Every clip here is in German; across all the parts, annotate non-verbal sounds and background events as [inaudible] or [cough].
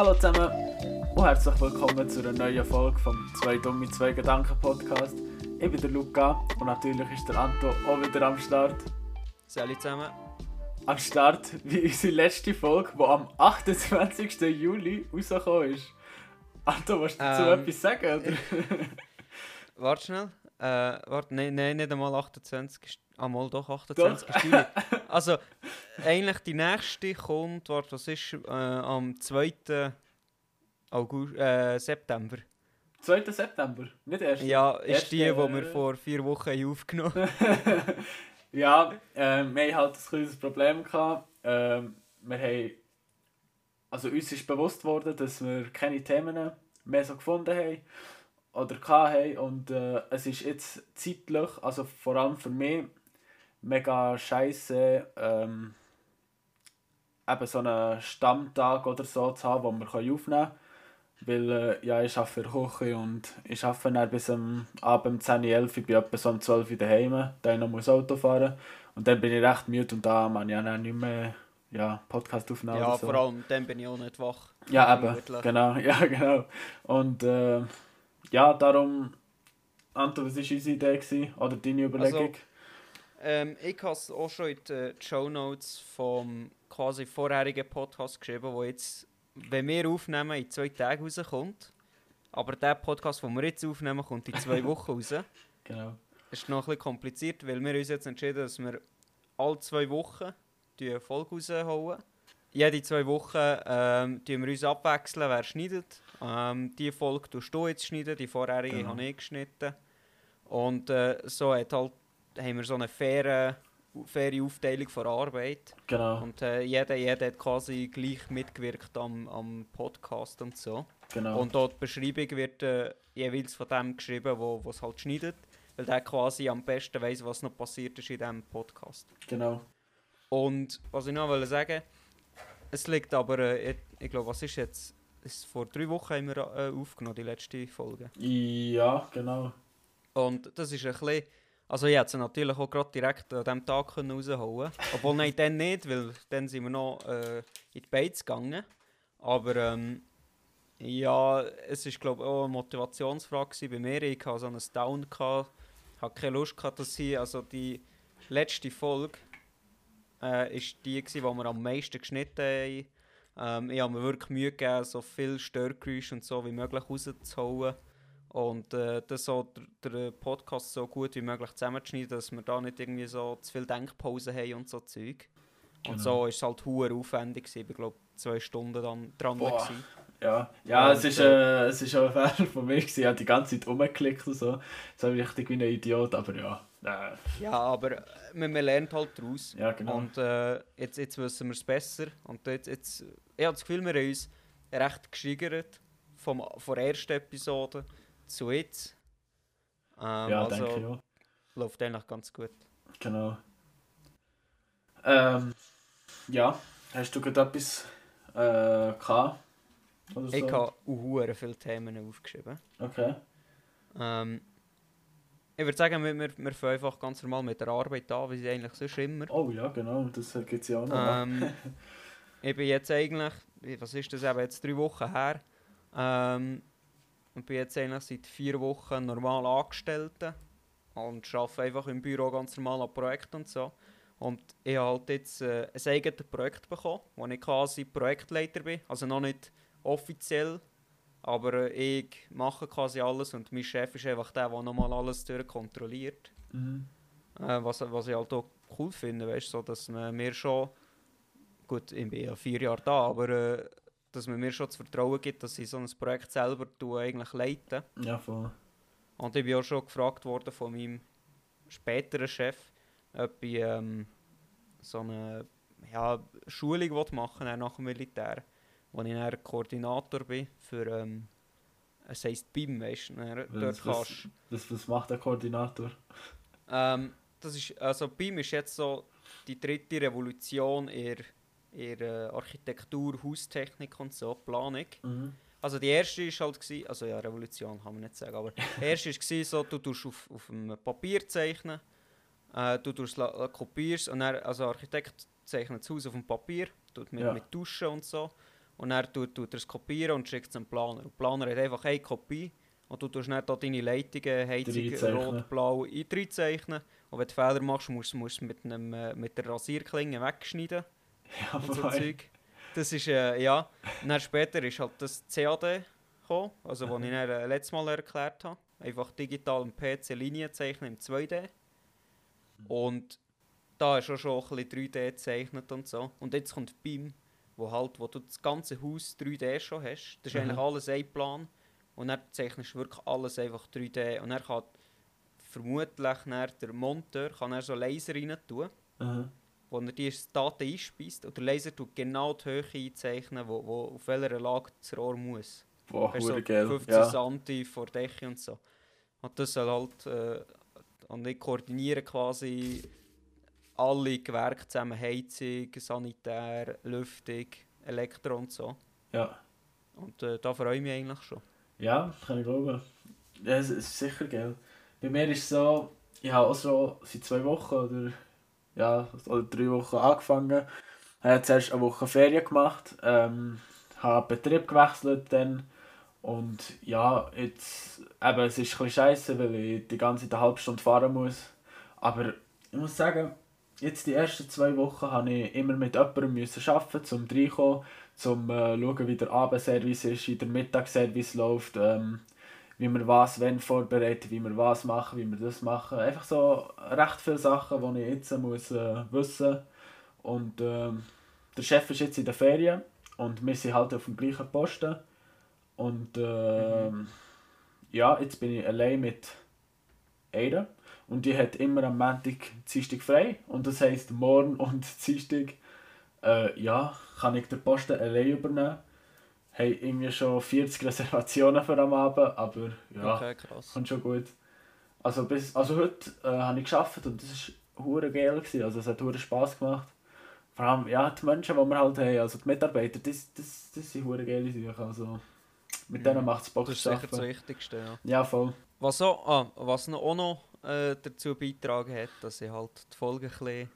Hallo zusammen und herzlich willkommen zu einer neuen Folge vom «Zwei dumme, zwei Gedanken» Podcast. Ich bin der Luca und natürlich ist der Anto auch wieder am Start. Salut zusammen. Am Start wie unsere letzte Folge, die am 28. Juli rausgekommen ist. Anto, willst du dazu Ähm, etwas sagen? Oder? Warte schnell. Äh, warte, nein, nein, nicht einmal 28. ist- Ah, mal doch 28. Juli. [laughs] Also, eigentlich die nächste kommt, warte, was ist, äh, am 2. August, äh, September. 2. September, nicht 1. Ja, ist Erste, die, die wir äh, vor vier Wochen haben aufgenommen [laughs] ja, ähm, wir hatten halt ein kleines Problem. Gehabt. Ähm, wir haben, also uns ist bewusst worden, dass wir keine Themen mehr so gefunden haben oder hatten. Und äh, es ist jetzt zeitlich, also vor allem für mich, mega scheiße, ähm, eben so einen Stammtag oder so zu haben, wo wir aufnehmen können. Weil äh, ja, ich arbeite für Küche und ich arbeite dann bis am Abend um 10, 11 Uhr, bin etwa so um 12 Uhr daheim, dann noch muss Auto fahren. Und dann bin ich recht müde und da man ja dann nicht mehr ja, Podcast aufnehmen Ja, so. vor allem, dann bin ich auch nicht wach. Ja, eben, genau, [laughs] ja, genau. Und äh, ja, darum, Anto, was war unsere Idee gewesen? oder deine Überlegung? Ähm, ich habe es auch schon in den Show Notes vom quasi vorherigen Podcast geschrieben, wo jetzt, wenn wir aufnehmen, in zwei Tagen rauskommt. Aber der Podcast, den wir jetzt aufnehmen, kommt in zwei [laughs] Wochen raus. genau. Das ist noch ein bisschen kompliziert, weil wir uns jetzt entschieden dass wir alle zwei Wochen die Folge rausholen. Jede zwei Wochen ähm, tun wir uns abwechseln, wer schneidet. Ähm, die Folge tust du jetzt schneiden, die vorherige Genau. habe ich geschnitten. Und äh, so hat halt, haben wir so eine faire, faire Aufteilung von Arbeit. Genau, Und äh, jeder, jeder hat quasi gleich mitgewirkt am, am Podcast und so. genau. Und dort die Beschreibung wird äh, jeweils von dem geschrieben, wo es halt schneidet. Weil der quasi am besten weiß, was noch passiert ist in diesem Podcast. genau. Und was ich noch wollte sagen, es liegt aber, äh, ich, ich glaube, was ist jetzt? Ist vor drei Wochen haben wir äh, aufgenommen, die letzte Folge. Ja, genau. Und das ist ein bisschen. Also ich hätte sie natürlich auch gerade direkt an diesem Tag rausholen Obwohl, nein, dann nicht, weil dann sind wir noch äh, in die Beiz gegangen. Aber ähm, ja, es war glaube ich auch eine Motivationsfrage bei mir. Ich hatte so einen Down, gehabt, hatte keine Lust, gehabt, dass sie, also die letzte Folge äh, die, die wir am meisten geschnitten haben. Ähm, ich habe mir wirklich Mühe gegeben, so viel Störgeräusche und so wie möglich rauszuholen. Und äh, das so der, der Podcast so gut wie möglich zusammenzuschneiden, dass wir da nicht irgendwie so zu viel Denkpausen haben und so Zeug. Und Genau. so ist es halt hure aufwendig gewesen. Ich glaube zwei Stunden dann dran Boah. gewesen. Ja, ja Und, es, ist, äh, es ist auch ein Fehler von mir. gewesen. Ich habe die ganze Zeit rumgeklickt und so. So richtig wie ein Idiot, aber ja. Äh, Ja, aber äh, man, man lernt halt daraus. ja, genau. Und äh, jetzt, jetzt wissen wir es besser. Und jetzt, jetzt, ich habe das Gefühl, wir haben uns recht gesteigert vom, von der ersten Episode zu jetzt. Ähm, ja, also denke ich auch. läuft eigentlich ganz gut. Genau. Ähm, ja, hast du gerade etwas äh, gehabt? Oder so? Ich habe hure viele Themen aufgeschrieben. Okay. Ähm, ich würde sagen, wir, wir, wir fangen einfach ganz normal mit der Arbeit an, wie sie eigentlich sonst immer. Oh ja, genau, das gibt es ja auch noch. Ähm, [laughs] ich bin jetzt eigentlich, was ist das, eben jetzt drei Wochen her, ähm, und bin jetzt eigentlich seit vier Wochen normal Angestellte und arbeite einfach im Büro ganz normal an Projekten und so. Und ich habe halt jetzt äh, ein eigenes Projekt bekommen, wo ich quasi Projektleiter bin, also noch nicht offiziell, aber äh, ich mache quasi alles und mein Chef ist einfach der, der nochmal alles durchkontrolliert. mhm. Äh, was, was ich halt auch cool finde, weißt so, dass man mir schon, gut, ich bin ja vier Jahre da, aber äh, dass man mir schon das Vertrauen gibt, dass ich so ein Projekt selber eigentlich leite. Ja, voll. Und ich bin auch schon gefragt worden von meinem späteren Chef, ob ich ähm, so eine ja, Schulung machen will nach dem Militär, wo ich dann Koordinator bin für, ähm, es heisst BIM, weißt du, dort kannst was, was macht der Koordinator? Ähm, das ist, also BIM ist jetzt so die dritte Revolution in, in der Architektur, Haustechnik und so, Planung. Mhm. Also die erste ist halt gewesen, also ja Revolution kann man nicht sagen, aber die erste ist gewesen, so, du tust auf, auf dem Papier zeichnen, äh, du tust la- kopierst und dann, also Architekt zeichnet das Haus auf dem Papier, tut mit, Ja. mit Tuschen und so und er tut, tut er es kopieren und schickt es dem Planer. Und der Planer hat einfach eine Kopie und du tust dann da deine Leitungen, Heizung, rot, blau, ein- reinzeichnen. Und wenn du Fehler machst, musst du es mit, einem, äh, mit der Rasierklinge wegschneiden Ja, und so. Zeug. Das ist, äh, ja. Und dann später ist halt das CAD gekommen, also was ich dann, äh, letztes Mal erklärt habe. Einfach digital im PC Linien zeichnen im 2D. Und da ist auch schon ein bisschen 3D gezeichnet und so. Und jetzt kommt BIM, wo halt, wo du das ganze Haus 3D schon hast. Das ist Mhm. eigentlich alles ein Plan. Und dann zeichnest du wirklich alles einfach 3D. Und er kann vermutlich dann der Monteur kann er so Laser rein tun Aha. Wo er die Daten einspeist und der Laser tut genau die Höhe einzeichnen, wo, wo auf welcher Lage das Rohr muss. Boah, so geil. 15 Ja. cm vor Decke und so. Und das soll halt äh, und ich koordiniere quasi alle Gewerke zusammen, Heizung, Sanitär, Lüftung, Elektro und so. ja. Und äh, da freue ich mich eigentlich schon. Ja, kann ich glauben. Ja, es ist sicher geil. Bei mir ist es so, ich habe auch so seit zwei Wochen oder, ja, oder drei Wochen angefangen. Habe zuerst eine Woche Ferien gemacht, ähm, habe Betrieb gewechselt dann und ja, jetzt, eben, es ist ein scheiße, weil ich die ganze Zeit eine halbe Stunde fahren muss. Aber ich muss sagen, jetzt die ersten zwei Wochen habe ich immer mit jemandem müssen arbeiten, um reinkommen, zum äh, schauen, wie der Abendservice ist, wie der Mittagsservice läuft, ähm, wie wir was wenn vorbereiten, wie wir was machen, wie wir das machen. Einfach so recht viele Sachen, die ich jetzt muss, äh, wissen Und ähm, der Chef ist jetzt in der Ferien und wir sind halt auf dem gleichen Posten. Und ähm, ja, jetzt bin ich allein mit einer. Und die hat immer am Montag, Dienstag frei. Und das heisst, morgen [laughs] und Dienstag äh, ja, kann ich den Posten allein übernehmen. Haben irgendwie schon 40 Reservationen für am Abend, aber ja, Okay, krass. kommt schon gut. Also, bis, also heute äh, habe ich geschafft und das war hure geil. Gewesen. Also es hat hure Spass gemacht. Vor allem ja, die Menschen, die wir halt haben, also die Mitarbeiter, das, das, das sind hure geile Sachen. Also, mit denen Mhm. macht es Bock Das ist sicher das. Wichtigste, ja. Ja, voll. Was, auch, ah, was noch, auch noch äh, dazu beitragen hat, dass ich halt die Folge ein bisschen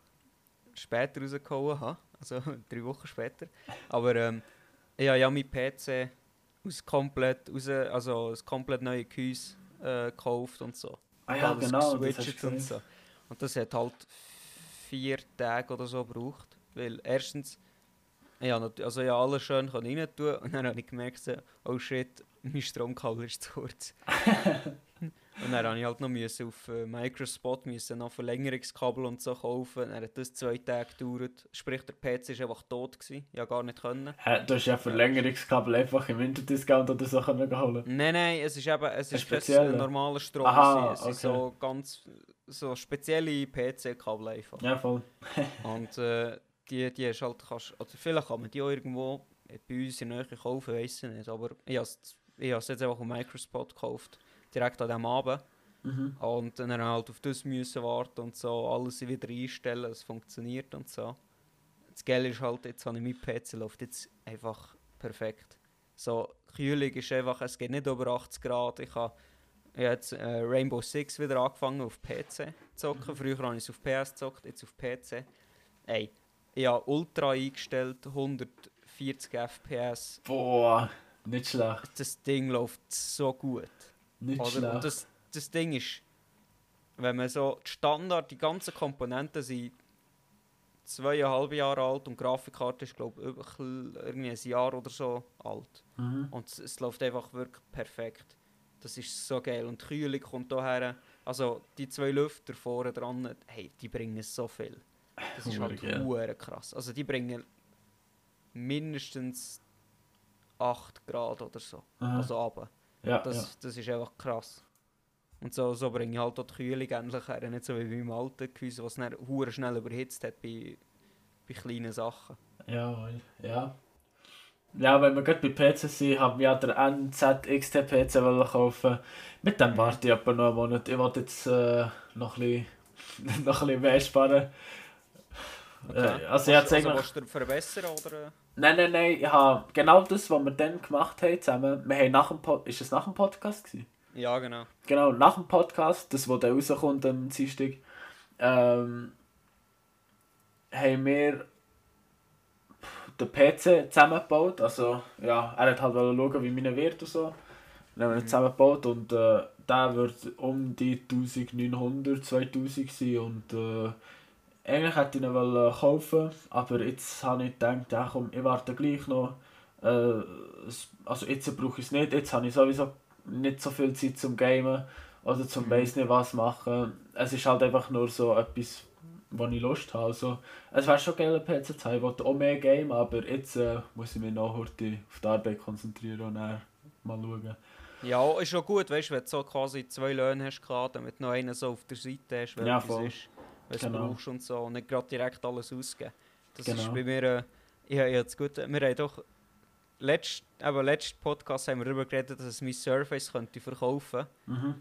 später rausgehauen habe. Also [laughs] drei Wochen später. Aber ähm, ich habe ja meinen PC aus komplett raus, also ein komplett neues Gehäuse äh, gekauft und so. Ah ja, Alles genau, das geswitcht und gesehen. so. Und das hat halt vier Tage oder so gebraucht. Weil erstens, ja, also ja, alles schön kann rein tun und dann habe ich gemerkt, oh shit, mein Stromkabel ist zu kurz. [laughs] und dann habe ich halt noch müssen auf äh, Microspot müssen noch Verlängerungskabel und so kaufen. Dann hat das zwei Tage gedauert. Sprich, der PC war einfach tot. Gewesen. Ich konnte gar nicht. Können. Hä, du hast ja Verlängerungskabel einfach im Interdiscount oder so können holen. Nein, nein, es ist eben es Ein ist kein normaler Strom. Aha, es okay. so ganz so spezielle PC-Kabel einfach. Ja, voll. [laughs] Und äh, die, die ist halt, kannst, oder vielleicht kann man die auch irgendwo bei uns in der Nähe kaufen, weiß ich nicht. Aber ich habe es jetzt einfach auf Microspot gekauft, direkt an diesem Abend. Mhm. Und dann halt auf das müssen warten und so, alles wieder einstellen, es funktioniert und so. Das Geile ist halt, jetzt habe ich mein PC, läuft jetzt einfach perfekt. So, Kühlung ist einfach, es geht nicht über 80 Grad. Ich habe jetzt äh, Rainbow Six wieder angefangen auf PC zu zocken. Früher habe ich es auf PS gezockt, jetzt auf PC. Ey, ich habe Ultra eingestellt, 140 FPS. Boah, nicht schlecht. Das Ding läuft so gut. Nicht Oder? schlecht. Und das, das Ding ist, wenn man so die Standard, die ganzen Komponenten sind zweieinhalb Jahre alt und die Grafikkarte ist glaube ich irgendwie ein Jahr oder so alt. mhm. Und es, es läuft einfach wirklich perfekt. Das ist so geil. Und die Kühlung kommt hierher. Also die zwei Lüfter vorne dran, hey, die bringen so viel. Das ist halt hure krass. Also die bringen mindestens 8 Grad oder so. Aha. Also runter. Ja, Das, ja. das ist einfach krass. Und so, so bringe ich halt auch die Kühlung endlich her. Nicht so wie beim alten Gehäuse, was dann hure schnell überhitzt hat bei, bei kleinen Sachen. Jawohl, ja. Ja, wenn wir gerade bei PC sind, haben wir ja den NZXT PC kaufen. Mit dem warte ich etwa noch einen Monat. Ich wollte jetzt äh, noch, ein bisschen, [laughs] noch ein bisschen mehr sparen. Äh, also ich Willst- hätte eigentlich... willst du verbessern oder? Nein, nein, nein, ich habe genau das, was wir dann gemacht haben zusammen. Wir haben nach dem Pod ist es nach dem Podcast gewesen? Ja, genau. Genau, nach dem Podcast, das, wo dann rauskommt am Dienstag, ähm, haben wir den PC zusammengebaut. Also, ja, er hat halt schauen, wie meine wird und so. Dann haben wir ihn Mhm. zusammengebaut und äh, der wird um die 1900, 2000 sein und äh, eigentlich hätte ich ihn wollen kaufen, aber jetzt habe ich gedacht, ja komm, ich warte gleich noch. Äh, also jetzt brauche ich es nicht, jetzt habe ich sowieso nicht so viel Zeit zum Gamen oder zum Mhm. weiss nicht was machen. Es ist halt einfach nur so etwas, wo ich Lust habe. Also, es wäre schon geil, einen PC zu haben, ich wollte auch mehr Game, aber jetzt äh, muss ich mich noch heute auf die Arbeit konzentrieren und dann mal schauen. Ja, ist schon gut, weißt du, wenn du so quasi zwei Löhne hast, gehabt, damit du noch einen so auf der Seite hast, wenn Ja, voll. ist, du Genau. brauchst und so, und nicht gerade direkt alles ausgeben. Das ist Genau. bei mir, äh, ich habe jetzt gut, wir haben doch, letzt, eben, letzten Podcast haben wir darüber geredet, dass es mein Surface könnte verkaufen Mhm.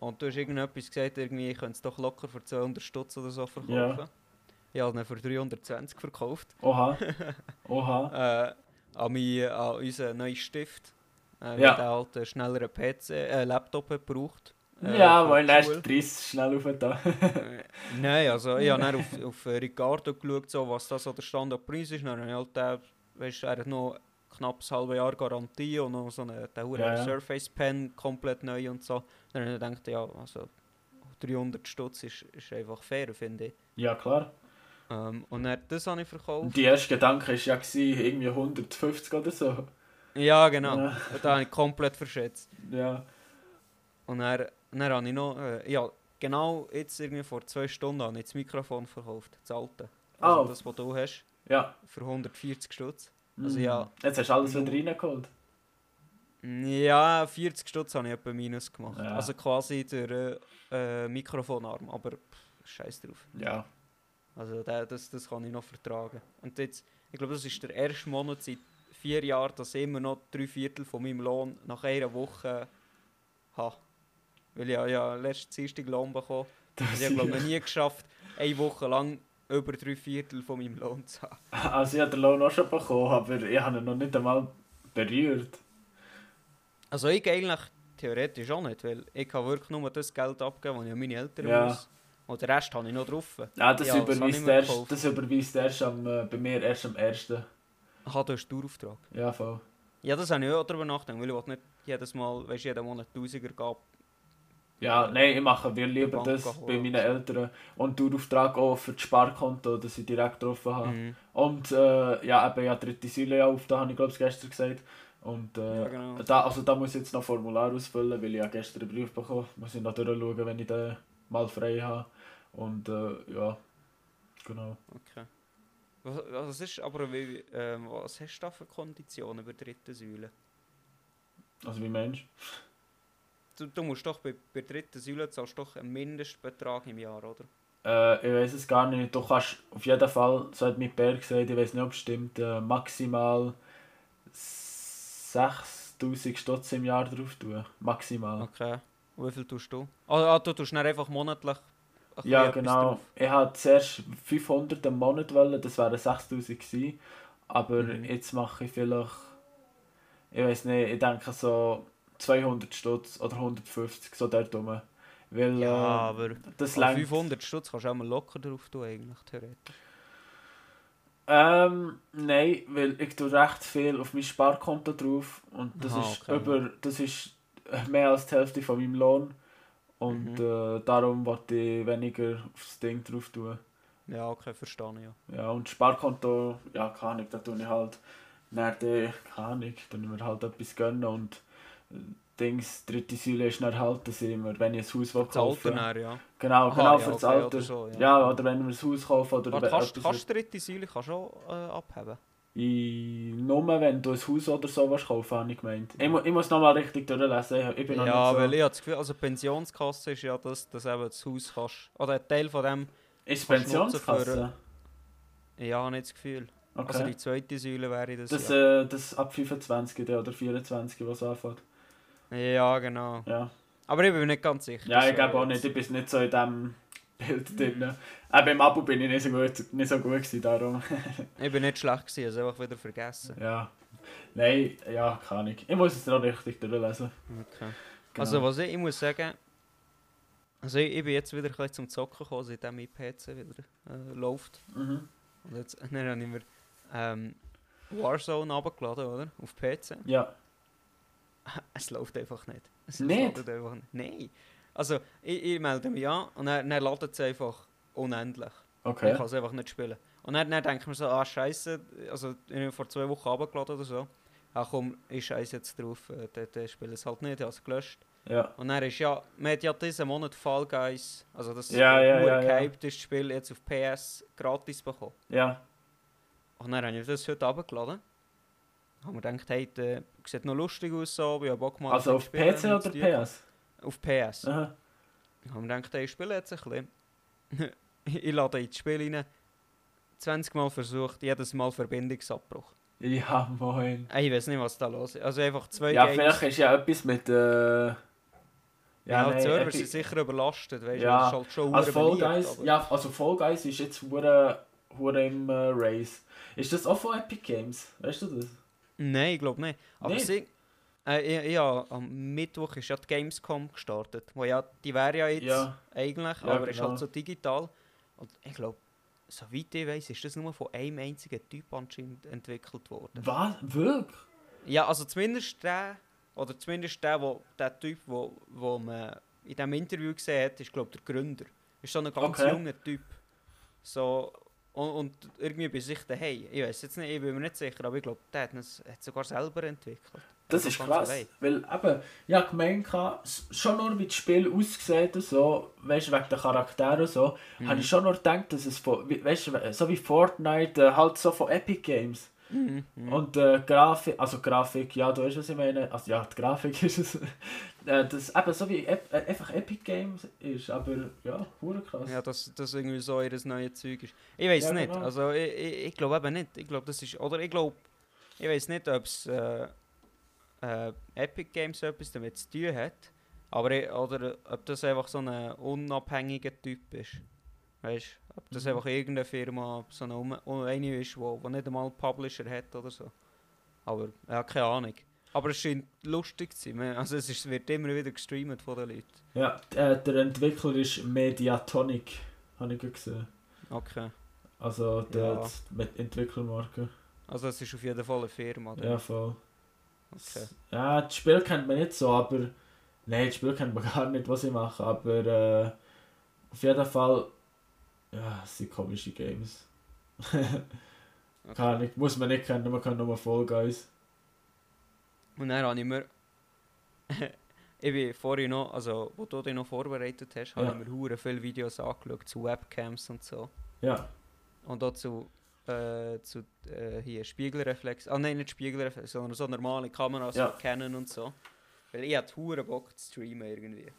Und du hast irgendetwas gesagt, irgendwie, ich könnte es doch locker für 200 Stutz oder so verkaufen. Ja. Ich habe ihn für 320 verkauft. Oha. [laughs] Oha. Äh, an, mein, an unseren neuen Stift. Äh, Ja. Weil der halt einen schnelleren PC, äh, Laptop hat gebraucht. Äh, ja, weil dann ist schnell auf da. Äh, [laughs] Nein, also ich habe dann auf, auf äh, Ricardo geschaut, so, was das so der Standardpreis ist. Dann habe ich halt den, weißt, er hat noch knapp ein halbes Jahr Garantie und noch so eine Ja, ja. Surface Pen komplett neu und so. Dann habe ich gedacht, ja, also 300 Stutz ist, ist einfach fair, finde ich. ja, klar. Ähm, und dann, das habe ich verkauft. Die erste Gedanke war ja gewesen, irgendwie 150 oder so. Ja, genau. Ja. Da habe ich komplett verschätzt. Ja. Und dann, dann habe ich noch, äh, ja, genau jetzt irgendwie vor zwei Stunden habe ich das Mikrofon verkauft, das alte. Also Oh. das, was du hast, Ja. für 140 Stutz. Also Mhm. ja. Jetzt hast du alles wieder reingeholt. Ja, 40 Stutz habe ich etwa minus gemacht. Ja. Also quasi der äh, äh, Mikrofonarm, aber scheiß drauf. Ja. Also der, das, das kann ich noch vertragen. Und jetzt, ich glaube, das ist der erste Monat seit vier Jahren, dass ich immer noch drei Viertel von meinem Lohn nach einer Woche habe. Weil ich ja, letzten Dienstag Lohn bekommen [laughs] Das Also ich habe glaube nie geschafft, eine Woche lang über drei Viertel von meinem Lohn zu haben. Also ich habe den Lohn auch schon bekommen, aber ich habe ihn noch nicht einmal berührt. Also ich eigentlich theoretisch auch nicht, weil ich kann wirklich nur das Geld abgeben, das ich an meine Eltern Ja. muss. Und den Rest habe ich noch drauf. Ja, das, Ja, das habe überweist, mir erst, das überweist erst am, äh, bei mir erst am 1. Aha, du hast Dauerauftrag. Ja, voll. Ja, das habe ich auch darüber nachgedacht, weil ich nicht jedes Mal, weißt, jeden Monat Tausiger geben. Ja, nein, ich mache viel lieber Bank das bei meinen. Eltern. Und Dauerauftrag auch für das Sparkonto, das ich direkt drauf habe. Mhm. Und äh, ja, eben ja, dritte Säule auf, da habe ich glaube ich gestern gesagt. Und äh, Ja, genau. da, also da muss ich jetzt noch ein Formular ausfüllen, weil ich ja gestern einen Brief bekommen Muss ich noch durchschauen, wenn ich den mal frei habe. Und äh, ja, genau. Okay. Was, was ist aber, wie, ähm, was hast du da für Konditionen bei der dritten Säule? Also wie Mensch. Du, du musst doch bei, bei der dritten Säule zahlst doch einen Mindestbetrag im Jahr, oder? Äh, ich weiß es gar nicht. Du kannst auf jeden Fall, so hat mein Bär gesagt, ich weiß nicht, ob es stimmt, äh, maximal 6000 Stutz im Jahr drauf tun. Maximal. Okay. Und Wie viel tust du? Ah, ah, du tust dann einfach monatlich ein Ja, genau. drauf. Ich hatte zuerst 500 im Monat, wollen, das wären 6000 gewesen. Aber Mhm. jetzt mache ich vielleicht, ich weiß nicht, ich denke so 200 Stutz oder 150, so dort rum. Weil Ja, äh, aber das an längt. 500 Stutz kannst du auch mal locker drauf tun, eigentlich, theoretisch. Ähm, nein, weil ich tue recht viel auf mein Sparkonto drauf und das Aha, ist okay. über, das ist mehr als die Hälfte von meinem Lohn. Und Mhm. äh, darum wollte ich weniger aufs Ding drauf tun. Ja, okay, verstehe ich, ja. Ja, und Sparkonto, ja, keine Ahnung, da tue ich halt, dann, keine Ahnung, ich mir halt etwas gönnen und Dings, dritte Säule ist dann halt, dass ich mir, wenn ich ein Haus Alter kaufen dann, ja. Genau, Aha, genau, ja, für das okay, Alter. oder so, ja. ja. oder wenn wir ein Haus kaufen oder wenn kannst, kannst du dritte Säule kannst auch äh, abheben? I, nur wenn du ein Haus oder so willst kaufen, habe ich gemeint. Ich, mu ich muss nochmal richtig durchlesen, ich, ich bin noch Ja, nicht so... weil ich habe das Gefühl, also Pensionskasse ist ja das, dass eben das Haus kannst, oder ein Teil von dem, Ist Pensionskasse? ja, habe ich das Gefühl. Okay. Also die zweite Säule wäre das, das, ja. äh, das ab 25 oder 24, was anfängt. Ja, genau. Ja. Aber ich bin mir nicht ganz sicher. Ja, ich glaube auch nicht, ich bin nicht so in diesem Bild drin. Auch beim Abo bin ich nicht so gut, nicht so gut gewesen, darum. [laughs] Ich bin nicht schlecht gewesen, also einfach wieder vergessen. ja. Nein, ja, keine Ahnung. Ich muss es noch richtig durchlesen. Okay. Genau. Also was ich, ich muss sagen, also ich, ich bin jetzt wieder ein zum Zocken gekommen, seitdem mein PC wieder äh, läuft. Mhm. Und jetzt [laughs] dann habe ich mir ähm, Warzone runtergeladen, oder? Auf PC. Ja. [laughs] Es läuft einfach nicht. Es Nicht? ladet einfach nicht. Nein. Also, ich, ich melde mich an und dann, dann ladet es einfach unendlich. Ich Okay. kann es einfach nicht spielen. Und dann, dann denke ich mir so, ah scheiße, also ich habe vor zwei Wochen runtergeladen oder so. Ach komm, ich scheiße jetzt drauf, äh, dann, dann spiele ich es halt nicht, ich habe es gelöscht. Ja. Und dann ist ja, man hat ja diesen Monat Fall Guys, also das Ja, ja, ja, ja. gehypt ist, Spiel jetzt auf PS gratis bekommen. Ja. Und dann habe ich das heute runtergeladen. Haben wir gedacht, hey, der sieht noch lustig aus so, ich habe Bock mal Also auf PC oder. PS? Auf PS. Aha. Haben wir gedacht, hey, ich spiele jetzt ein bisschen. [laughs] ich lade ins Spiel rein. 20 Mal versucht, jedes Mal Verbindungsabbruch. Ja, moin. Ich weiß nicht, was da los ist. Also einfach zwei Ja, Games. vielleicht ist ja etwas mit. Äh, ja, ja, die Server sind sicher überlastet, weißt du? Ja, Das ist halt schon Also Fall Guys, aber- ja, also Fall Guys ist jetzt hure, hure im äh, Race. Ist das auch von Epic Games? Weißt du das? Nein, ich glaube nicht. Aber Nicht? sie. Äh, ja, am Mittwoch ist ja die Gamescom gestartet. Wo ja, die wäre ja jetzt Ja. eigentlich, Ja, aber ist genau. halt so digital. Und ich glaube, soweit ich weiß, ist das nur von einem einzigen Typ anscheinend entwickelt worden. Was? Wirklich? Ja, also zumindest der, oder zumindest der, wo, der Typ, wo, wo man in diesem Interview gesehen hat, ist glaube der Gründer. Ist so ein ganz Okay. junger Typ. So, und, und irgendwie bei sich daheim. Ich weiß jetzt nicht, ich bin mir nicht sicher, aber ich glaube, der hat es hat sogar selber entwickelt. Das Also ist krass. allein. Weil eben, ich habe gemeint, schon nur wie das Spiel aussieht und so, weißt wegen der Charaktere und so, Mhm. habe ich schon nur gedacht, dass es von, weißt du, so wie Fortnite, äh, halt so von Epic Games. Mhm. Und äh, Grafik, also Grafik, ja, du weißt, was ich meine. Also ja, die Grafik [laughs] ist es. äh, das eben so wie Ep äh, einfach Epic Games ist, aber ja, hure krass. Ja, dass das irgendwie so ihr neues Zeug ist. Ich weiß Ja, nicht. genau. Also ich, ich, ich glaube eben nicht. Ich glaube, das ist. Oder ich glaube, ich weiß nicht, ob es äh, äh, Epic Games etwas damit zu tun hat. Aber ich, oder ob das einfach so ein unabhängiger Typ ist. Weißt du? Ob das Mhm. einfach irgendeine Firma, so eine, um, um- eine ist, wo, wo nicht einmal einen Publisher hat oder so. Aber ja, keine Ahnung. Aber es scheint lustig zu sein. Also es ist, wird immer wieder gestreamt von den Leuten. Ja, äh, der Entwickler ist Mediatonic, habe ich gesehen. Okay. Also der Ja. mit Entwicklermarke. Also es ist auf jeden Fall eine Firma. oder? Ja, voll. Okay. Ja, das Spiel kennt man nicht so, aber. Nein, das Spiel kennt man [laughs] gar nicht, was ich mache, aber äh, auf jeden Fall. Ja, es sind komische Games. [laughs] Keine Ahnung, muss man nicht kennen, man kann nur Fall Guys. Und dann habe ich mir. [laughs] ich bin vorhin noch, also wo du dich noch vorbereitet hast, habe Ja. ich mir hure viele Videos angeschaut zu Webcams und so. Ja, Und auch zu, äh, zu äh, hier Spiegelreflex. Ah nein, nicht Spiegelreflex, sondern so normale Kameras Ja. von Canon und so. Weil ich hatte hure Bock zu streamen irgendwie.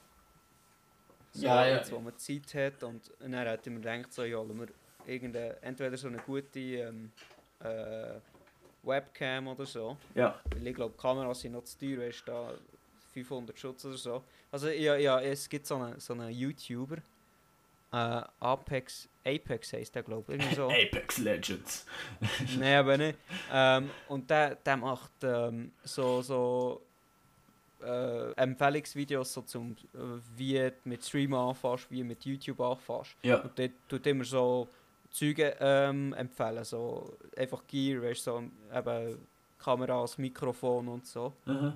So, Ja, ja. Jetzt, wo man Zeit hat und, dann ich mir gedacht, so, ja, wir irgendeine, entweder so eine gute ähm, äh, Webcam oder so. ja, Weil ich glaube, Kameras sind noch zu teuer, weißt du, da 500 Schutz oder so. Also ja, ja es gibt so einen so eine YouTuber, äh, Apex, Apex heisst der glaube ich, irgendwie so. [laughs] Apex Legends. Nein, aber nicht. Ähm, und der, der macht ähm, so, so äh, Empfehlungsvideos so zum, äh, wie du mit Streamen anfährst, wie du mit YouTube anfährst. Ja, Und dort tut immer so Züge ähm, empfehlen, so einfach Gear, weißt so eben Kameras, Mikrofon und so. mhm.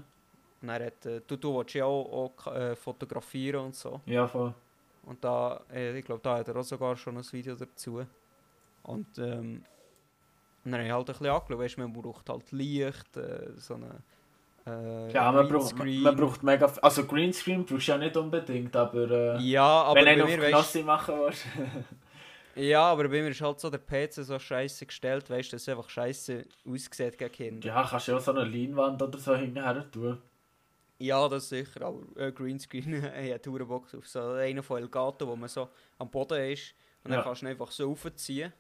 Und er hat, äh, du, du willst ja auch, auch äh, fotografieren und so. ja, voll. Und da, äh, ich glaube, da hat er auch sogar schon ein Video dazu. Und, ähm, und dann habe ich halt ein bisschen angeschaut, weißt, man braucht halt Licht, äh, so eine äh, Ja, man braucht, man, braucht mega. f- Also Greenscreen brauchst du ja nicht unbedingt, aber. Äh, Ja, aber wenn du weißt, Knossi machen willst. [laughs] ja, aber bei mir ist halt so der PC so scheiße gestellt, weißt du, dass es einfach scheiße aussieht gegen Kinder. ja, kannst du ja auch so eine Leinwand oder so hinterher tun. Ja, das sicher, aber äh, Greenscreen, [laughs] hure Bock auf so einen von Elgato, wo man so am Boden ist und dann Ja. kannst du ihn einfach so raufziehen.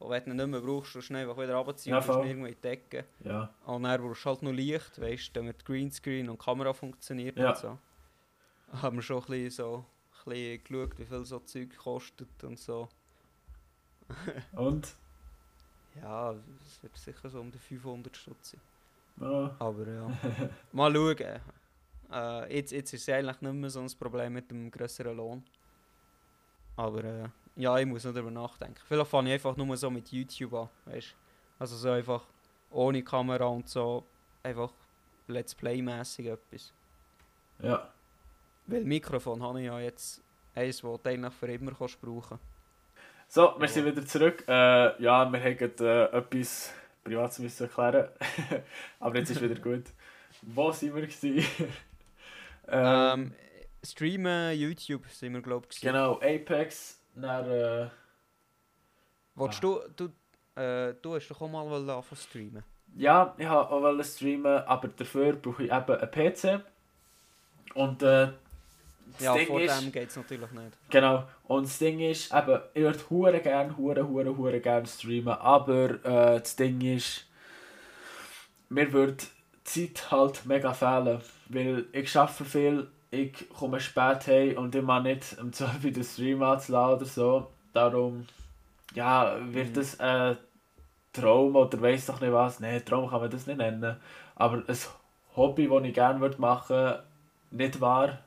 Und wenn du ihn nicht mehr brauchst, kannst du ihn einfach wieder runterziehen Ja, und voll. irgendwo in die Decke. Ja, Und dann brauchst du halt noch Licht, weißt du, damit Greenscreen und Kamera funktioniert Ja. und so. Haben wir schon ein bisschen so ein bisschen geschaut, wie viel so Zeug kostet und so. [laughs] und? Ja, es wird sicher so um die 500 Stutz sein. Ja. Aber ja, [laughs] mal schauen. Äh, jetzt, jetzt ist es eigentlich nicht mehr so ein Problem mit dem größeren Lohn. Aber äh, ja, ich muss noch darüber nachdenken. Vielleicht fange ich einfach nur so mit YouTube an, weißt Also so einfach ohne Kamera und so, einfach Let's Play-mäßig etwas. Ja. Weil Mikrofon habe ich ja jetzt eins, das du eigentlich für immer kannst brauchen So, wir sind wieder zurück. Äh, ja, wir haben äh, etwas Privates müssen erklären. [laughs] Aber jetzt ist wieder gut. [laughs] Wo sind wir gewesen? ähm, ähm, Streamen, YouTube sind wir glaube ich. Genau, Apex, dann... Äh, Wolltest ah. du, du, äh, du hast doch auch mal anfangen streamen. Ja, ich wollte auch streamen, aber dafür brauche ich eben einen PC. Und äh, das Ja, Ding vor ist... dem geht es natürlich nicht. Genau. Und das Ding ist, eben, ich würde hure gern, hure, hure, hure gern streamen, aber äh, das Ding ist, mir wird die Zeit halt mega fehlen, weil ich arbeite viel, ich komme spät heim und ich mache nicht um 12 Uhr den Stream anzuladen oder so. Darum, ja, wird Mhm. das ein Traum oder weiss doch nicht was, nein, Traum kann man das nicht nennen, aber ein Hobby, das ich gerne würde machen nicht wahr.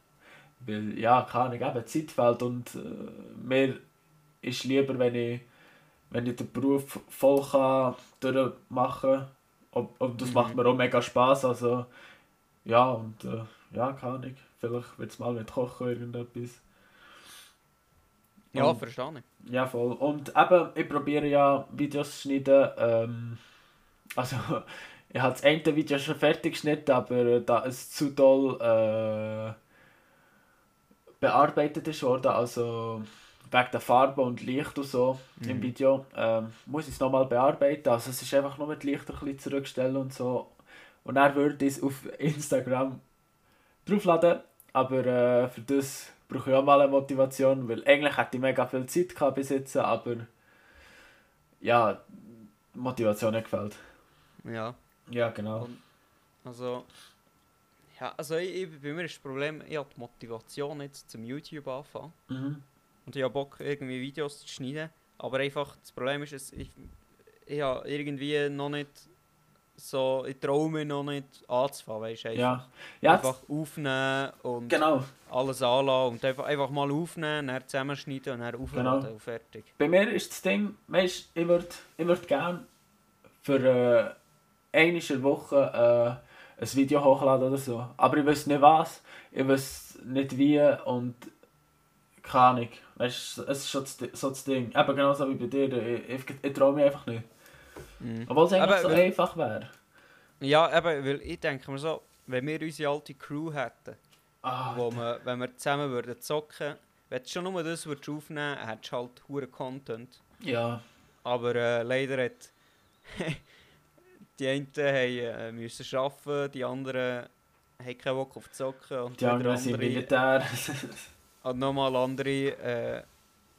Weil, ja, keine Ahnung, eben Zeit fehlt und äh, mir ist lieber, wenn ich, wenn ich den Beruf voll kann durchmachen kann. Und, und das Mhm. macht mir auch mega Spass, also ja, und äh, ja, keine Ahnung, vielleicht wird es mal mit Kochen irgendetwas. Ja, Und- verstehe ich. ja, voll. Und eben, ich probiere ja Videos zu schneiden. Ähm, [laughs] also, ich habe das eine Video schon fertig geschnitten, aber da es zu doll äh, bearbeitet ist worden, also wegen der Farbe und Licht und so im Mhm. Video, ähm, muss ich es nochmal bearbeiten. Also es ist einfach nur mit Lichter ein bisschen zurückstellen und so. Und dann würde ich es auf Instagram draufladen, aber äh, für das brauche ich auch mal eine Motivation, weil eigentlich hätte ich mega viel Zeit gehabt bis jetzt, aber ja, Motivation hat gefällt. Ja, Ja, genau. Und- also... Ja, also ich, ich, bei mir ist das Problem, ich habe die Motivation jetzt zum YouTube anfangen. Mhm. Und ich habe Bock, irgendwie Videos zu schneiden. Aber einfach, das Problem ist, ich, ich habe irgendwie noch nicht so, ich traue mich noch nicht anzufangen, weißt du? Einfach, Ja, ja einfach aufnehmen und genau. alles anlassen und einfach, einfach mal aufnehmen, dann zusammenschneiden und dann aufladen Genau. und fertig. Bei mir ist das Ding, weißt, ich würde ich würd gerne für äh, der Woche äh, ein Video hochladen oder so. Aber ich weiß nicht was, ich weiß nicht wie und keine Ahnung. Weißt, es ist schon so das Ding. Eben genauso wie bei dir, ich, ich, ich traue mich einfach nicht. Mhm. Obwohl es eigentlich Aber so weil- einfach wäre. Ja, eben, weil ich denke mir so, wenn wir unsere alte Crew hätten, Ah, wo wir, wenn wir zusammen würden zocken, wenn du schon nur das würdest aufnehmen würdest, hättest du halt hure Content. ja, Aber äh, leider hat [laughs] die einen haben, äh, müssen arbeiten, die anderen haben keinen Bock auf Zocken und die wieder anderen sind andere, Militär. und nochmal andere äh,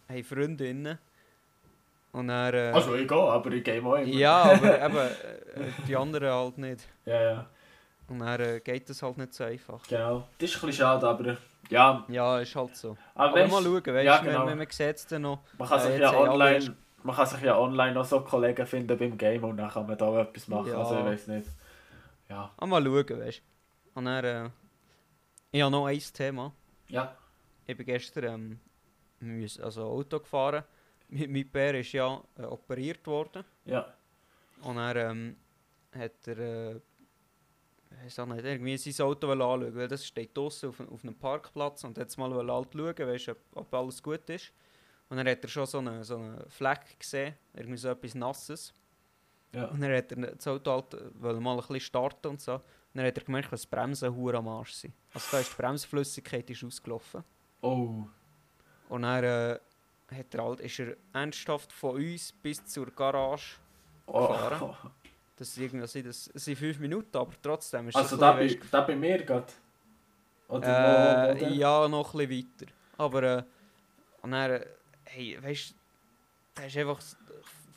haben Freundinnen. Und dann, äh, also ich gehe, aber ich gehe auch immer. ja, aber [laughs] eben, äh, die anderen halt nicht. ja, ja, Und dann äh, geht das halt nicht so einfach. genau. Das ist ein bisschen schade, aber ja. Ja, ist halt so. Aber, Aber weißt, mal schauen, weißt ja, genau. wenn, wenn man sieht es dann noch. Man kann Äh, sich ja online, erst- man kann sich ja online noch so Kollegen finden beim Game und dann kann man da auch etwas machen. Ja. Also ich weiß nicht. Ja. Ah, mal schauen, weißt du. Und dann, äh, ich habe noch ein Thema. Ja. Ich bin gestern ähm, also Auto gefahren. Mein, mein Bär ist ja äh, operiert worden. Ja. Und er ähm, hat er, äh, nicht, irgendwie sein Auto anschauen, weil das steht draußen auf, auf einem Parkplatz und jetzt mal halt schauen, weißt, ob, ob alles gut ist. Und dann hat er schon so einen so eine Fleck gesehen, irgendwie so etwas Nasses. Ja. Und dann hat er das Auto halt, wollte mal ein bisschen starten und so. Und dann hat er gemerkt, dass die Bremsen hure am Arsch sind. Also da ist die Bremsflüssigkeit ist ausgelaufen. Oh. Und dann äh, hat er halt, ist er ernsthaft von uns bis zur Garage. oh. Gefahren. [laughs] Das sind, irgendwie, also das sind fünf Minuten, aber trotzdem ist Also das da ein bei, da bei mir gerade. Oder weisst- wo, wo äh? Ja, noch ein bisschen weiter. Aber äh, und dann, äh, hey, weißt du, der ist einfach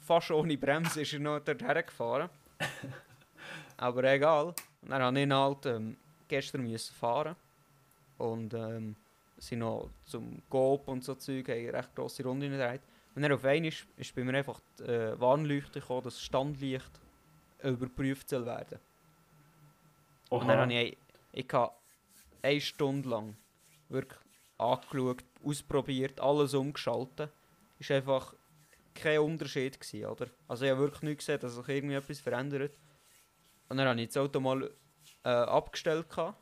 fast ohne Bremse ist er noch dort hergefahren. [laughs] aber egal. Und dann habe ich ihn halt ähm, gestern müssen fahren. Und ähm, sind noch zum Coop und so Zeug, haben eine recht grosse Runde gedreht. Und dann auf einmal ist, ist bei mir einfach die äh, Warnleuchte gekommen, dass das Standlicht überprüft soll werden. Und dann habe ich, ich habe eine Stunde lang wirklich angeschaut, ausprobiert, alles umgeschaltet. Ist einfach kein Unterschied gewesen, oder? Also ich habe wirklich nicht gesehen, dass sich irgendwie etwas verändert. Und dann habe ich das Auto mal äh, abgestellt. Gehabt.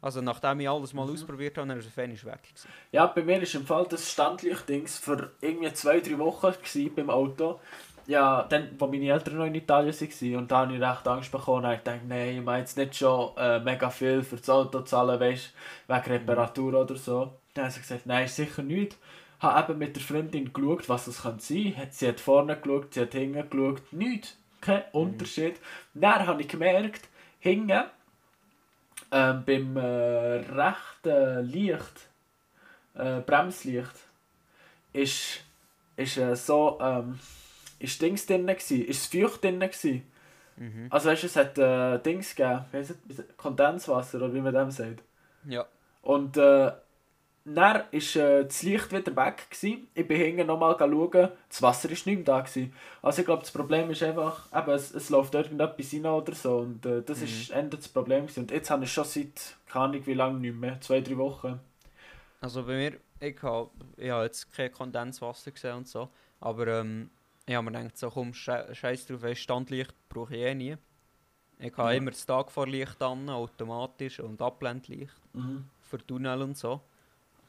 Also nachdem ich alles mal Mhm. ausprobiert habe, dann ist es fänisch weg. Gewesen. Ja, bei mir ist im Fall das Standlichtdings für irgendwie zwei, drei Wochen gewesen beim Auto. Ja, dann, wo meine Eltern noch in Italien waren und da habe ich recht Angst bekommen. Ich dachte, nein, ich meine jetzt nicht schon äh, mega viel für das Auto zahlen, weißt wegen Reparatur oder so. Dann haben sie gesagt, nein, ist sicher nicht. Habe eben mit der Freundin geschaut, was das könnte sein könnte. Sie hat vorne geschaut, sie hat hinten geschaut. Nichts. Kein Unterschied. Dann habe ich gemerkt, hinten ähm, beim äh, rechten Licht, äh, Bremslicht, ist, ist äh, so, ähm, ist Dings drin gsi, ist das Feucht drin gsi. Mhm. Also weißt du, es hat äh, Dings gegeben? Kondenswasser oder wie man dem sagt. Ja. Und äh, dann ist äh, das Licht wieder weg gsi. Ich bin hinten nochmal schauen, das Wasser ist nicht mehr da gsi. Also ich glaube, das Problem ist einfach, eben, es, es läuft irgendetwas rein oder so und äh, das Mhm. ist Ende das Problem gewesen. Und jetzt habe ich schon seit, keine Ahnung wie lange nicht mehr, zwei, drei Wochen. Also bei mir, ich habe ich hab jetzt kein Kondenswasser gesehen und so, aber ähm, ich habe mir gedacht, so komm, sche scheiß drauf, Standlicht brauche ich eh nie. Ich habe Ja. immer das Tagfahrlicht an, automatisch und Abblendlicht Mhm. für Tunnel und so.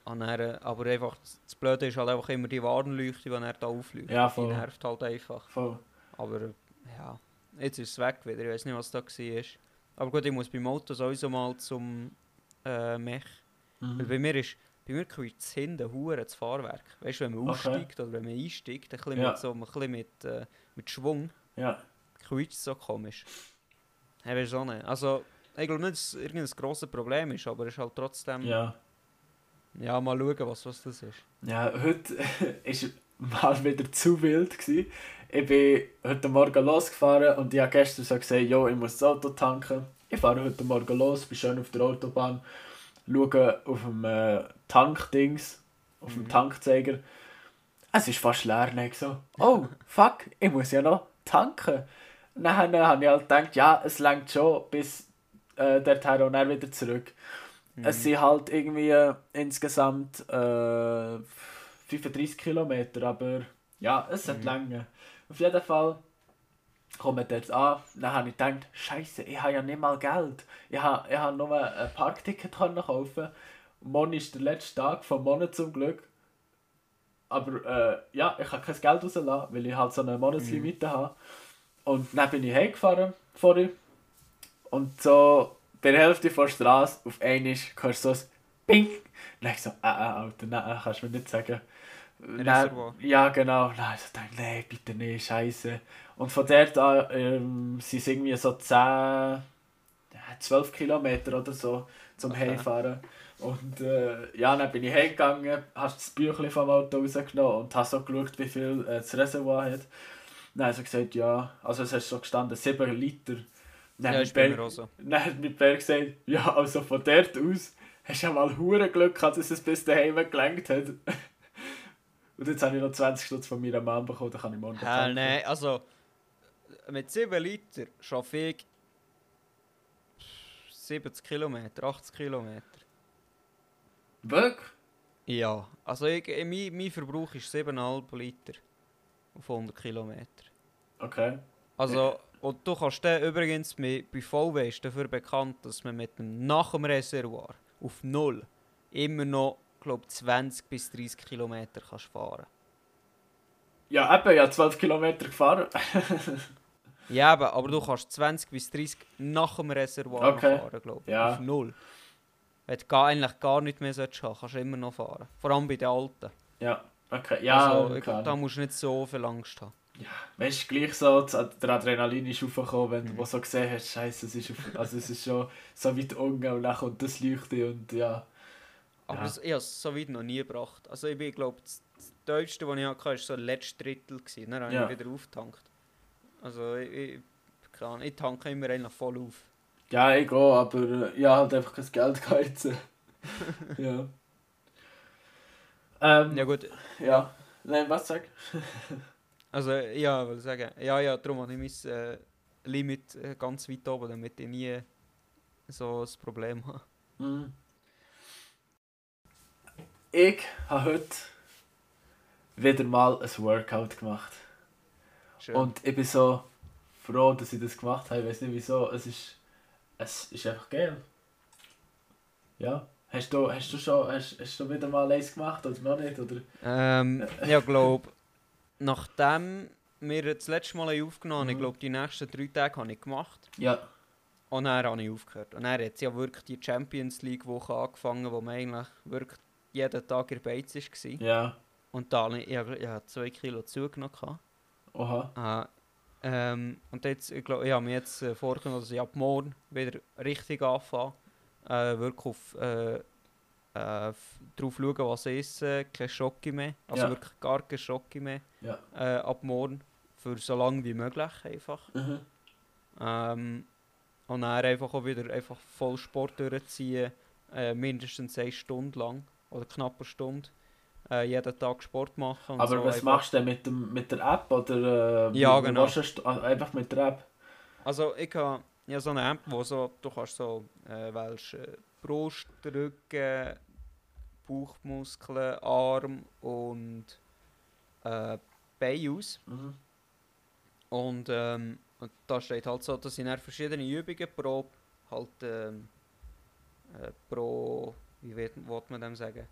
Und dann, äh, aber einfach, das Blöde ist halt einfach immer die Warnleuchte, die er da aufleuchtet. Ja, die voll. nervt halt einfach. Voll. Aber ja, jetzt ist es weg wieder, ich weiß nicht, was da war. Aber gut, ich muss beim Auto sowieso mal zum äh, Mech. Weil Mhm. bei mir ist, bei mir quietscht es hinten hure das Fahrwerk. Weißt du, wenn man Okay. aussteigt oder wenn man einsteigt, ein bisschen Ja. mit, so, ein bisschen mit, äh, mit Schwung, Ja. quietscht es so komisch. Ich weiß auch nicht. Also, ich glaube nicht, dass es irgendein grosses Problem ist, aber es ist halt trotzdem... Ja, ja. mal schauen, was, was das ist. Ja, heute [laughs] war mal wieder zu wild. Gewesen. Ich bin heute Morgen losgefahren und ich habe gestern so gesagt, jo, ich muss das Auto tanken. Ich fahre heute Morgen los, bin schön auf der Autobahn, schaue auf dem äh, Tankdings, auf dem Mhm. Tankzeiger. Es ist fast leer. Und ich so, oh, [laughs] fuck, ich muss ja noch tanken. Dann habe ich halt gedacht, ja, es langt schon bis äh, dorthin und dann wieder zurück. Mhm. Es sind halt irgendwie äh, insgesamt äh, 35 Kilometer, aber ja, es hat Mhm. lange. Auf jeden Fall komme ich dort an, dann habe ich gedacht, Scheiße, ich habe ja nicht mal Geld. Ich habe, ich habe nur ein Parkticket kaufen. Morgen ist der letzte Tag vom Monat zum Glück. Aber äh, ja, ich habe kein Geld rauslassen, weil ich halt so eine Monatslimite habe. Und dann bin ich heimgefahren vorher. Und so bei der Hälfte der Straße auf einmal hörst du so ein Ping. Dann ich so, äh, äh, Alter, nein, kannst du mir nicht sagen. Reservoir. ja, genau. Dann ich so gedacht, nein, bitte nicht, scheiße. Und von dort an ähm, sind es irgendwie so 10, ja, 12 Kilometer oder so zum Okay. Heimfahren. Und äh, ja, dann bin ich heimgegangen, hast das Büchlein vom Auto rausgenommen und hast so geschaut, wie viel äh, das Reservoir hat. Dann hat sie gesagt, ja, also es hat so gestanden, 7 Liter. Dann Ja, ist bei mir auch so. dann hat mir Berg gesagt, ja, also von dort aus hast du ja mal hure Glück gehabt, dass es bis daheim gelangt hat. [laughs] Und jetzt habe ich noch 20 Stutz von meiner Mom bekommen, dann kann ich morgen tanken. nein, also mit 7 Liter schaffe ich 70 Kilometer, 80 Kilometer. Wirklich? Ja, also ich, mein, mein Verbrauch ist 7,5 Liter auf 100 Kilometer. Okay. Also, und du kannst dann übrigens, mit, bei VW ist dafür bekannt, dass man mit dem, nach dem Reservoir auf Null immer noch, glaube 20 bis 30 Kilometer kannst fahren. Ja, eben, ja, 12 Kilometer gefahren. [laughs] Ja, eben, aber du kannst 20 bis 30 nach dem Reservoir Okay. fahren, glaube ich. Ja. Auf Null. Wenn du gar, eigentlich gar nicht mehr haben, kannst du immer noch fahren. Vor allem bei den Alten. ja, okay. Ja, also, klar. da musst du nicht so viel Angst haben. Weißt du, gleich so, der Adrenalin ist aufgekommen, wenn Mhm. du so gesehen hast, Scheiße, es ist, auf, also es ist schon so weit unten und dann kommt das Leuchten und ja. Aber Ja. das, ich habe es so weit noch nie gebracht. Also ich bin, glaube das, das Deutschste, was ich hatte, war so ein letztes Drittel. Gewesen. Dann habe Ja. ich wieder aufgetankt. Also ich, ich, Ahnung, ich tanke immer eigentlich voll auf. Ja, ich gehe, aber äh, ja, halt einfach kein Geld geheizen. [laughs] ja. Ähm, Ja gut, ja. Nein, was sag? [laughs] also ja, will sagen, ja, ja, darum habe ich mein äh, Limit äh, ganz weit oben, damit ich nie so ein Problem habe. Mhm. Ich habe heute wieder mal ein Workout gemacht. Schön. Und ich bin so froh, dass ich das gemacht habe. Ich weiß nicht wieso. Es ist, es ist einfach geil. Ja. Hast du, hast du schon hast, hast du wieder mal eins gemacht oder noch nicht? Oder? Ähm, ja, glaube, nachdem wir das letzte Mal aufgenommen haben, ich Mhm. glaube, die nächsten drei Tage habe ich gemacht. Ja. Und dann habe ich aufgehört. Und dann hat es ja wirklich die Champions League-Woche angefangen, wo man eigentlich wirklich jeden Tag in Beiz war. Ja. Und da habe ich, ich, habe- ich habe zwei Kilo zugenommen. Oha. Äh, ähm, und jetzt, ich glaube, ich habe mir jetzt äh, vorgenommen, dass ich ab morgen wieder richtig anfange. Äh, wirklich auf, äh, äh, f- drauf schauen, was ich esse. Kein Schocke mehr. Also Ja. wirklich gar kein Schocke mehr. Ja. Äh, ab morgen. Für so lange wie möglich einfach. Mhm. Ähm, und dann einfach auch wieder einfach voll Sport durchziehen. Äh, mindestens eine Stunde lang. Oder knapp eine Stunde. Äh, jeden Tag Sport machen. Aber so was einfach- machst du denn mit, dem, mit der App? Oder, äh, Ja, genau. machst du das? Ah, Einfach mit der App? Also ich habe ja so eine App, wo so, du kannst so äh, wählst, äh, Brust, Rücken, Bauchmuskeln, Arm und äh, Bein aus. Mhm. Und, ähm, und da steht halt so, das sind verschiedene Übungen pro halt ähm, äh, pro wie wird, will man dem sagen?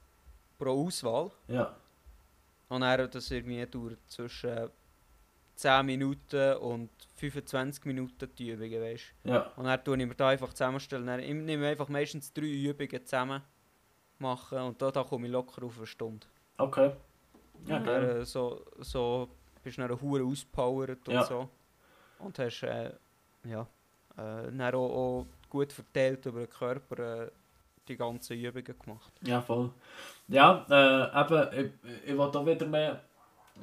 Pro Auswahl. Ja. Und dann das irgendwie dauert zwischen 10 Minuten und 25 Minuten die Übungen, weißt Ja. Und dann tue ich mir da einfach zusammenstellen. Dann, ich nehme einfach meistens drei Übungen zusammen machen und da, da komme ich locker auf eine Stunde. Okay. Ja, geil. äh, so, so bist du dann hure auspowert und Ja. so. Und hast äh, ja, äh, dann auch, auch gut verteilt über den Körper äh, die ganzen Übungen gemacht. Ja, voll. Ja, äh, eben, ich, ich will auch wieder mehr.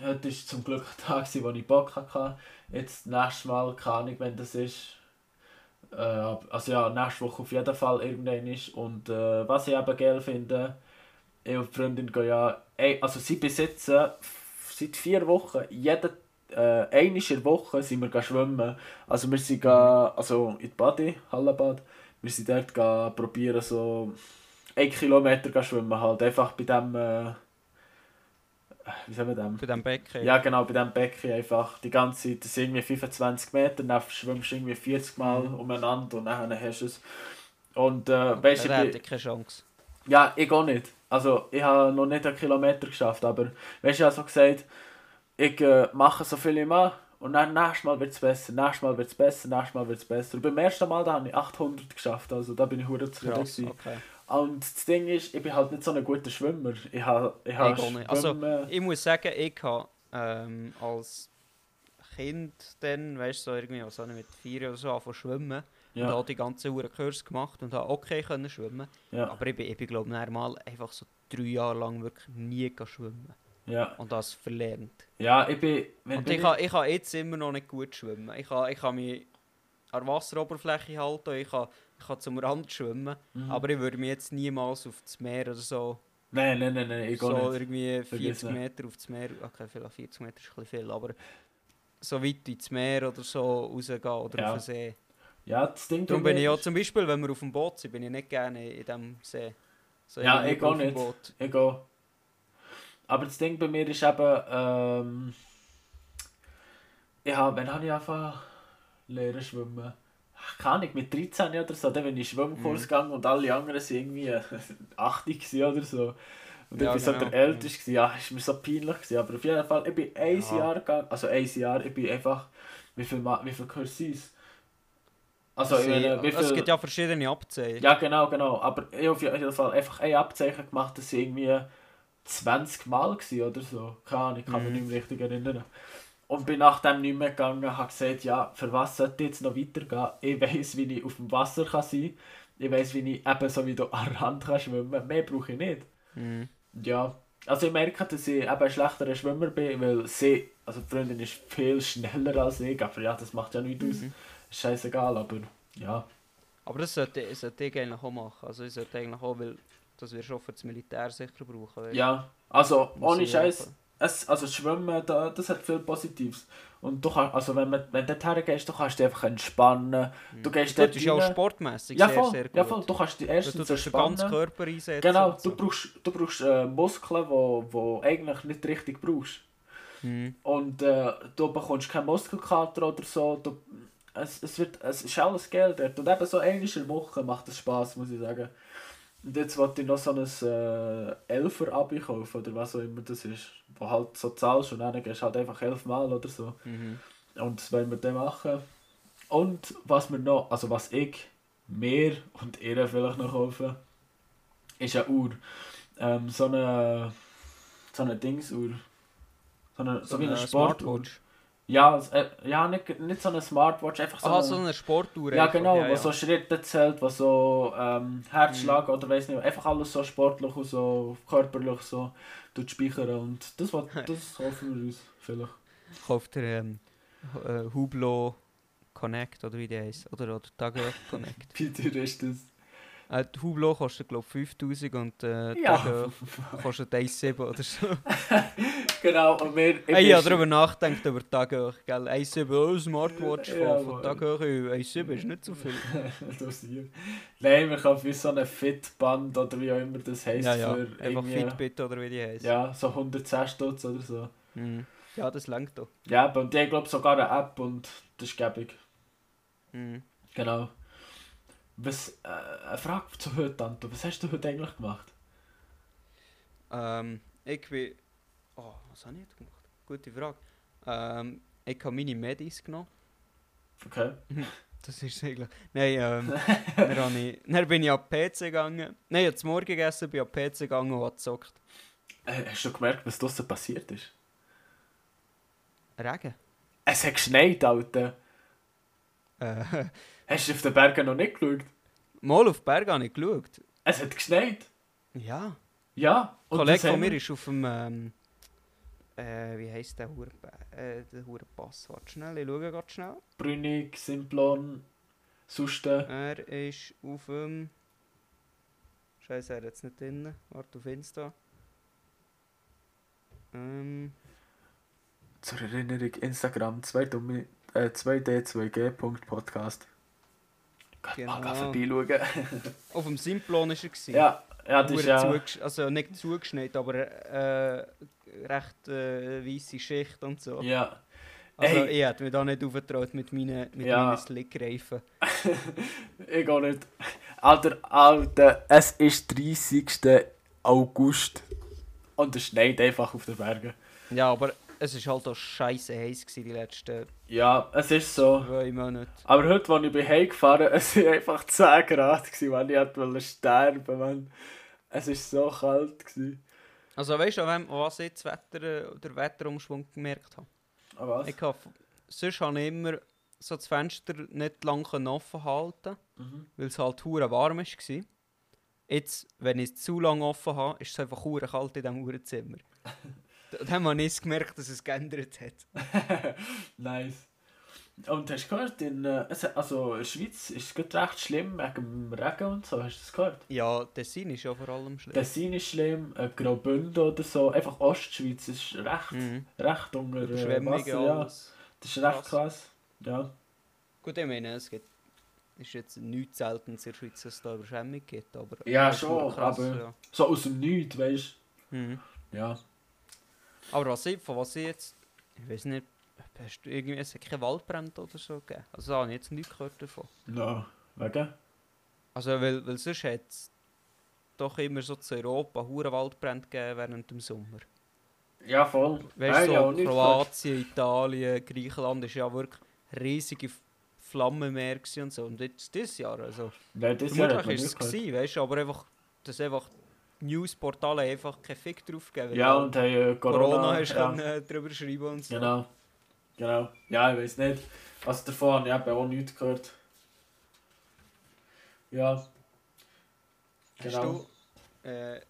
Heute war zum Glück ein Tag, wo ich Bock hatte. Jetzt nächstes Mal, keine Ahnung, wenn das ist. Äh, also ja, nächste Woche auf jeden Fall irgendwann ist. Und äh, was ich eben geil finde, ich und die Freundin gehen ja, ey, also sie besitzen seit vier Wochen, jede, äh, einmal Woche sind wir schwimmen. Also wir sind gehen, also in die Body, Hallenbad, wir sind dort gehen probieren so 1 Kilometer schwimmen halt, einfach bei dem, äh, wie sagen wir dem? Bei diesem Becken. Ja genau, bei diesem Becken einfach die ganze Zeit, das sind irgendwie 25 Meter, dann schwimmst du irgendwie 40 Mal Mhm. umeinander und dann hast du es. Und äh, weißt du, ich keine Chance. ja, ich auch nicht. Also, ich habe noch nicht einen Kilometer geschafft, aber weißt du, ich habe so gesagt, ich äh, mache so viel immer und dann nächstes Mal wird es besser, nächstes Mal wird es besser, nächstes Mal wird es besser. Und beim ersten Mal da habe ich 800 geschafft, also da bin ich hure zufrieden. Krass, okay. Und das Ding ist, ich bin halt nicht so ein guter Schwimmer. Ich habe ich Ich nicht. Also, Schwimmen- Ich muss sagen, ich habe ähm, als Kind dann, weißt du, so irgendwie, ich mit vier oder so angefangen schwimmen. Und ja, habe die ganze Uhr Kurs gemacht und habe okay können schwimmen. ja, Aber ich bin, ich bin glaube ich, mal einfach so drei Jahre lang wirklich nie schwimmen. ja. Und das verlernt. Ja, ich bin... Und bin ich kann, ich kann jetzt immer noch nicht gut schwimmen. Ich kann, ich kann mich an der Wasseroberfläche halten, ich kann, ich kann zum Rand schwimmen. Mhm. Aber ich würde mich jetzt niemals auf das Meer oder so, Nein, nein, nein, nein, ich gehe so nicht. irgendwie Vergiss 40 nicht. Meter auf das Meer, okay, vielleicht 40 Meter ist ein bisschen viel, aber so weit ins Meer oder so rausgehen oder Ja. auf den See. Ja, das Ding Darum bin ich ja zum Beispiel, wenn wir auf dem Boot sind, bin ich nicht gerne in diesem See. So, Ja, ich auf dem nicht. Boot. Ich gehe. Aber das Ding bei mir ist eben, ähm, ich habe, wann habe ich angefangen lernen schwimmen? Keine Ahnung, mit 13 oder so, dann bin ich Schwimmkurs Mhm. gegangen und alle anderen waren irgendwie [laughs] 80 gewesen oder so. Und ich Ja, war so genau. der Älteste, gewesen. ja, ist mir so peinlich gewesen. aber auf jeden Fall, ich bin ein Ja. Jahr gegangen, also ein Jahr, ich bin einfach, wie viel, wie viel Kurs sind es? Also, See- meine, wie Es viel... gibt ja verschiedene Abzeichen. Ja, genau, genau. Aber ich habe auf jeden Fall einfach ein Abzeichen gemacht, das war irgendwie 20 Mal gewesen oder so. Keine Ahnung, ich kann mich Mhm. nicht mehr richtig erinnern. Und bin nachdem nicht mehr gegangen, habe gesagt, ja, für was sollte ich jetzt noch weitergehen? Ich weiß, wie ich auf dem Wasser kann sein Ich weiß, wie ich eben so wie du an Rand kann schwimmen Mehr brauche ich nicht. Mhm. Ja, also ich merke, dass ich eben ein schlechterer Schwimmer bin, weil sie, also die Freundin ist viel schneller als ich, aber ja, das macht ja nichts aus. Mhm. Ist scheißegal, aber ja. Aber das sollte, das sollte ich eigentlich auch machen. Also ich sollte eigentlich auch, weil das wirst du auch für das Militär sicher brauchen. Ja, also ohne Scheiß. Es, also Schwimmen, da, das hat viel Positives. Und du kannst, also wenn, man, wenn du dorthin gehst, du kannst dich einfach entspannen. Du gehst Das dort ist ja auch sportmäßig ja, sehr, voll, sehr gut. ja, voll. Du kannst dich erstens du entspannen. Körper einsetzen. Genau, und du so. brauchst, du brauchst äh, Muskeln, die wo, wo eigentlich nicht richtig brauchst. Mhm. Und äh, du bekommst keinen Muskelkater oder so. Du, es, es, wird, es ist alles Geld dort. Und eben so der Woche macht es Spaß, muss ich sagen. Und jetzt wollte ich noch so ein äh, Elfer-Abi kaufen oder was auch immer das ist. Wo halt so zahlst und dann gehst du halt einfach elfmal oder so. Mhm. Und das wollen wir dann machen. Und was wir noch, also was ich mir und ihr vielleicht noch kaufen, ist eine Uhr. Ähm, so eine, so eine Dingsuhr. So, eine, so, wie eine Sportuhr. Smartwatch. Ja, äh, ja nicht, nicht so eine Smartwatch, einfach so, Ah, eine, so eine Sportuhr. Ja genau, ja, ja. so Schritte zählt, wo so ähm, Herzschlag Mhm. oder weiß nicht, einfach alles so sportlich und so körperlich so tut speichern und das, was, [laughs] das kaufen wir uns vielleicht. Kauft ihr ähm, äh, Hublot Connect oder wie die heisst. Oder, oder Tageur [laughs] Connect. Wie teuer ist das? Äh, die Hublot kostet glaube ich 5000 und äh, Ja. Kostet 1,7 oder so. [laughs] Genau, und wir... ich habe darüber nachgedacht, über Tageur. Gell? 1,7, oh, Smartwatch Ja, von, von. Tageur. 1,7 ist nicht so viel. [laughs] Nein, wir kaufen wie so eine Fitband oder wie auch immer das heisst. ja, ja. Für Einfach Fitbit oder wie die heisst. Ja, so 110 Stutz oder so. Mhm. ja das langt doch. Ja, und die haben glaube sogar eine App und das ist gäbig. Mhm. Genau. Was, äh, eine Frage zu heute, Anto. Was hast du heute eigentlich gemacht? Ähm, ich bin. Oh, was habe ich jetzt gemacht? Gute Frage. Ähm, ich habe meine Medis genommen. Okay. [laughs] Das ist eigentlich. Nein, ähm, [laughs] dann, ich, dann bin ich an den PC gegangen. Nein, ich habe Morgen gegessen, bin an den PC gegangen und gezockt. Äh, hast du gemerkt, was draussen passiert ist? Regen. Es hat geschneit, Alter. Äh, [laughs] Hast du auf den Bergen noch nicht geschaut? mal auf den Berg habe ich geschaut. Es hat geschneit. Ja. Ja. Ein Kollege von mir ist auf dem. Ähm, äh, wie heisst der Hure äh, der Hure Pass? Warte schnell, ich schaue gerade schnell. Brünig, Simplon, Susten. Er ist auf dem. Scheiße, er hat jetzt nicht drin. Warte auf Insta. Ähm, Zur Erinnerung, Instagram 2 dumme- äh, 2d2g.podcast. Geht Genau. mal vorbeischauen. [laughs] auf dem Simplon war er. gewesen. ja, ja, das ist ja... Also nicht zugeschneit, aber äh, recht äh, weisse Schicht und so. Ja. Also Ey. ich hätte mich da nicht aufgetraut mit meinen, mit Ja. meinen Slickreifen. [laughs] Ich auch nicht. Alter, Alter, es ist 30. August. Und es schneit einfach auf den Bergen. Ja, aber es war halt auch scheiße heiß gewesen, die letzten Ja, es ist so. zwei Monate. Aber heute, als ich bin heimgefahren [laughs] es waren einfach 10 Grad, gewesen, ich wollte sterben, Mann. Es war so kalt. Gewesen. Also weißt du, an was ich das Wetter, der Wetterumschwung gemerkt habe? Aber was? Ich hab, sonst habe ich immer so das Fenster nicht lang können offen halten, Mhm. weil es halt hure warm war. Jetzt, wenn ich es zu lange offen habe, ist es einfach hure kalt in diesem Uhrenzimmer. [laughs] Dann habe ich gemerkt, dass es geändert hat. [laughs] nice. Und hast du gehört, in, äh, also in der Schweiz ist es recht schlimm wegen dem Regen und so, hast du das gehört? Ja, Tessin ist ja vor allem schlimm. Tessin ist schlimm, äh, Graubünden oder so, einfach Ostschweiz ist recht, Mhm. recht unter äh, Wasser, ja. alles. Das ist recht Krass. krass. Ja. Gut, ich meine, es gibt, ist jetzt nichts Seltenes in der Schweiz, dass es da Überschwemmung gibt, aber... Ja, schon, krass, aber- ja. So aus dem Nichts, weißt Mhm. du? Ja. Aber was ich, von was ich jetzt... Ich weiß nicht, hast du irgendwie... Es keine Waldbrände oder so gegeben? Also da habe ich jetzt nichts gehört davon. No. Wegen? Also, weil, weil sonst hat es doch immer so zu Europa hure Waldbrände gegeben während dem Sommer. Ja, voll. Weißt du, ja, so nicht Kroatien, Italien, Griechenland ist ja wirklich riesige Flammenmeer und so. Und jetzt dieses Jahr, also Nein, das Jahr hat man ist es gewesen, weißt du, aber einfach, dass einfach Newsportale einfach keinen Fick drauf geben. Ja, und haben äh, Corona. Corona hast ja. können, äh, drüber schreiben und so. Genau. Genau. Ja, ich weiß nicht. Also davon habe ich eben auch nichts gehört. Ja. Hast Genau. du äh,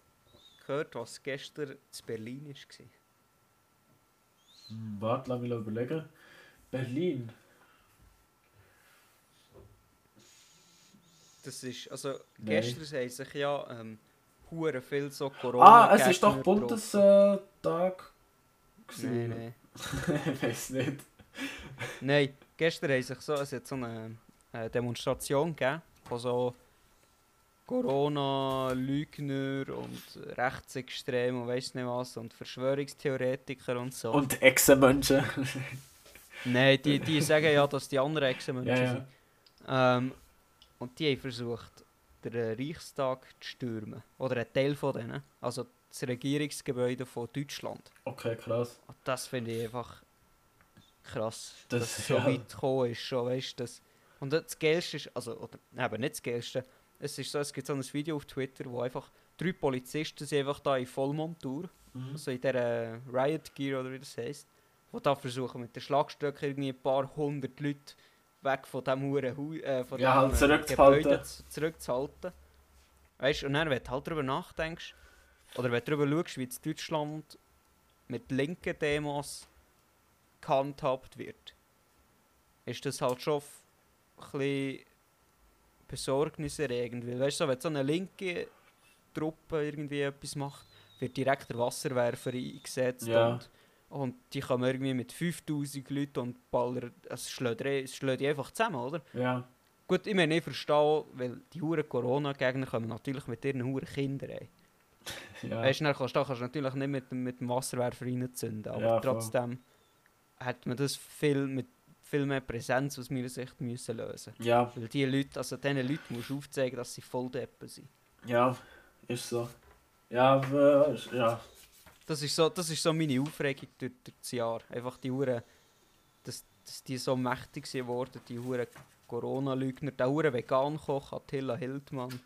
gehört, was gestern in Berlin war? Hm, warte, lass mich überlegen. Berlin. Das ist, also Nein. gestern haben sich ja ähm, hure viel so Corona Ah, es ist doch. Bundestag. Nein, nein. [laughs] ich weiß nicht. Nein, gestern haben sich so, es hat so eine, eine Demonstration gegeben von so Corona-Lügner und Rechtsextremen und weiss nicht was und Verschwörungstheoretiker und so. Und Echsenmenschen. Nein, die, die sagen ja, dass die anderen Echsenmenschen Ja, ja. sind. Ähm, und die haben versucht, den Reichstag zu stürmen. Oder einen Teil von denen. Also das Regierungsgebäude von Deutschland. Okay, krass. Und das finde ich einfach krass, Das- dass es so ja. weit gekommen ist. Schon, weißt, das, und das Geilste ist, also, oder eben nicht das Geilste, es ist so, es gibt so ein Video auf Twitter, wo einfach drei Polizisten sind einfach da in Vollmontur, Mhm. also in dieser Riot Gear oder wie das heisst, die da versuchen mit den Schlagstöcken irgendwie ein paar hundert Leute weg von diesem Huren Hu äh, von Ja, dem, halt zurückzuhalten. Gebäude zu- zurückzuhalten. Weißt du, und dann, wenn du halt darüber nachdenkst, oder wenn du darüber schaust, wie in Deutschland mit linken Demos gehandhabt wird, ist das halt schon ein bisschen besorgniserregend. Weil, weißt du, wenn so eine linke Truppe irgendwie etwas macht, wird direkt der Wasserwerfer eingesetzt Ja. und, und die kommen irgendwie mit 5000 Leuten und ballern, es schlägt, die einfach zusammen, oder? Ja. Gut, ich meine, ich verstehe, weil die huren Corona-Gegner kommen natürlich mit ihren huren Kindern rein. [laughs] Ja. Weißt du, dann kannst du, da kannst du natürlich nicht mit, dem- mit dem Wasserwerfer reinzünden, aber Ja, trotzdem hat man das viel mit viel mehr Präsenz aus meiner Sicht müssen lösen. ja, Weil die Leute, also diesen Leuten musst du aufzeigen, dass sie voll deppen sind. ja, ist so. Ja, aber, ja. Das ist so, das ist so meine Aufregung durch, durch das Jahr. Einfach die Huren, dass, dass die so mächtig sind worden, die Huren Corona-Lügner, der Huren Vegan-Koch Attila Hildmann.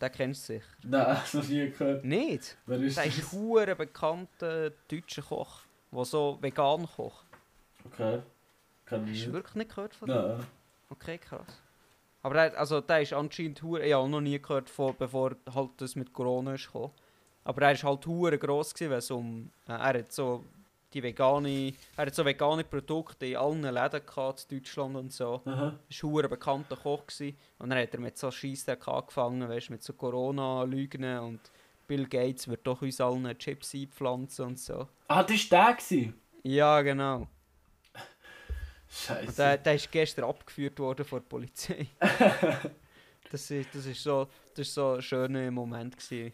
Den kennst du sicher. Nein, das noch nie gehört. Nicht? Wer ist Der ist ein bekannter deutscher Koch, der so vegan kocht. Okay. Kann Hast ich du wirklich nicht gehört von dem? Nein. Okay, krass. Aber der, also, der ist anscheinend hure, ich habe noch nie gehört, von, bevor halt das mit Corona ist gekommen. Aber er ist halt hure gross gewesen, es um, äh, er hat so die vegane, er hat so vegane Produkte in allen Läden gehabt, in Deutschland und so. Aha. War ein bekannter Koch gewesen. und dann hat er mit so Scheissdreck angefangen, weißt, mit so Corona-Lügen und Bill Gates wird doch uns allen Chips einpflanzen und so. Ah, das war der. gewesen? Ja, genau. Und Scheiße. der, der ist gestern abgeführt worden von der Polizei. [laughs] das, ist, das, ist so, das ist so ein schöner Moment gewesen,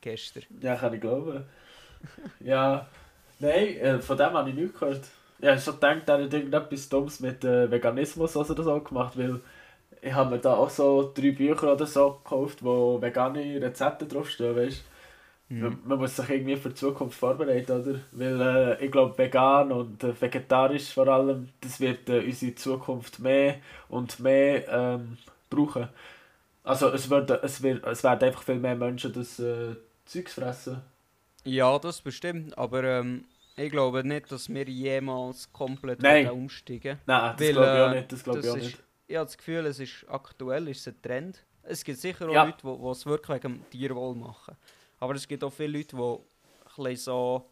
gestern. Ja, kann ich glauben. ja. Nein, äh, von dem habe ich nichts gehört. Ich habe schon gedacht, er hat irgendetwas Dummes mit äh, Veganismus oder so gemacht, weil ich habe mir da auch so drei Bücher oder so gekauft, wo vegane Rezepte draufstehen, weißt Mhm. man, man muss sich irgendwie für die Zukunft vorbereiten, oder? Weil äh, ich glaube, vegan und äh, vegetarisch vor allem, das wird äh, unsere Zukunft mehr und mehr ähm, brauchen. Also es, wird, es, wird, es werden einfach viel mehr Menschen das äh, Zeugs fressen. Ja, das bestimmt. Aber ähm, ich glaube nicht, dass wir jemals komplett Nein. umsteigen Nein, das glaube ich auch äh, nicht. Das glaube ich auch ist- nicht. Ich habe das Gefühl, es ist aktuell ist es ein Trend. Es gibt sicher auch Ja. Leute, die die es wirklich wegen dem Tierwohl machen. Aber es gibt auch viele Leute, die ein so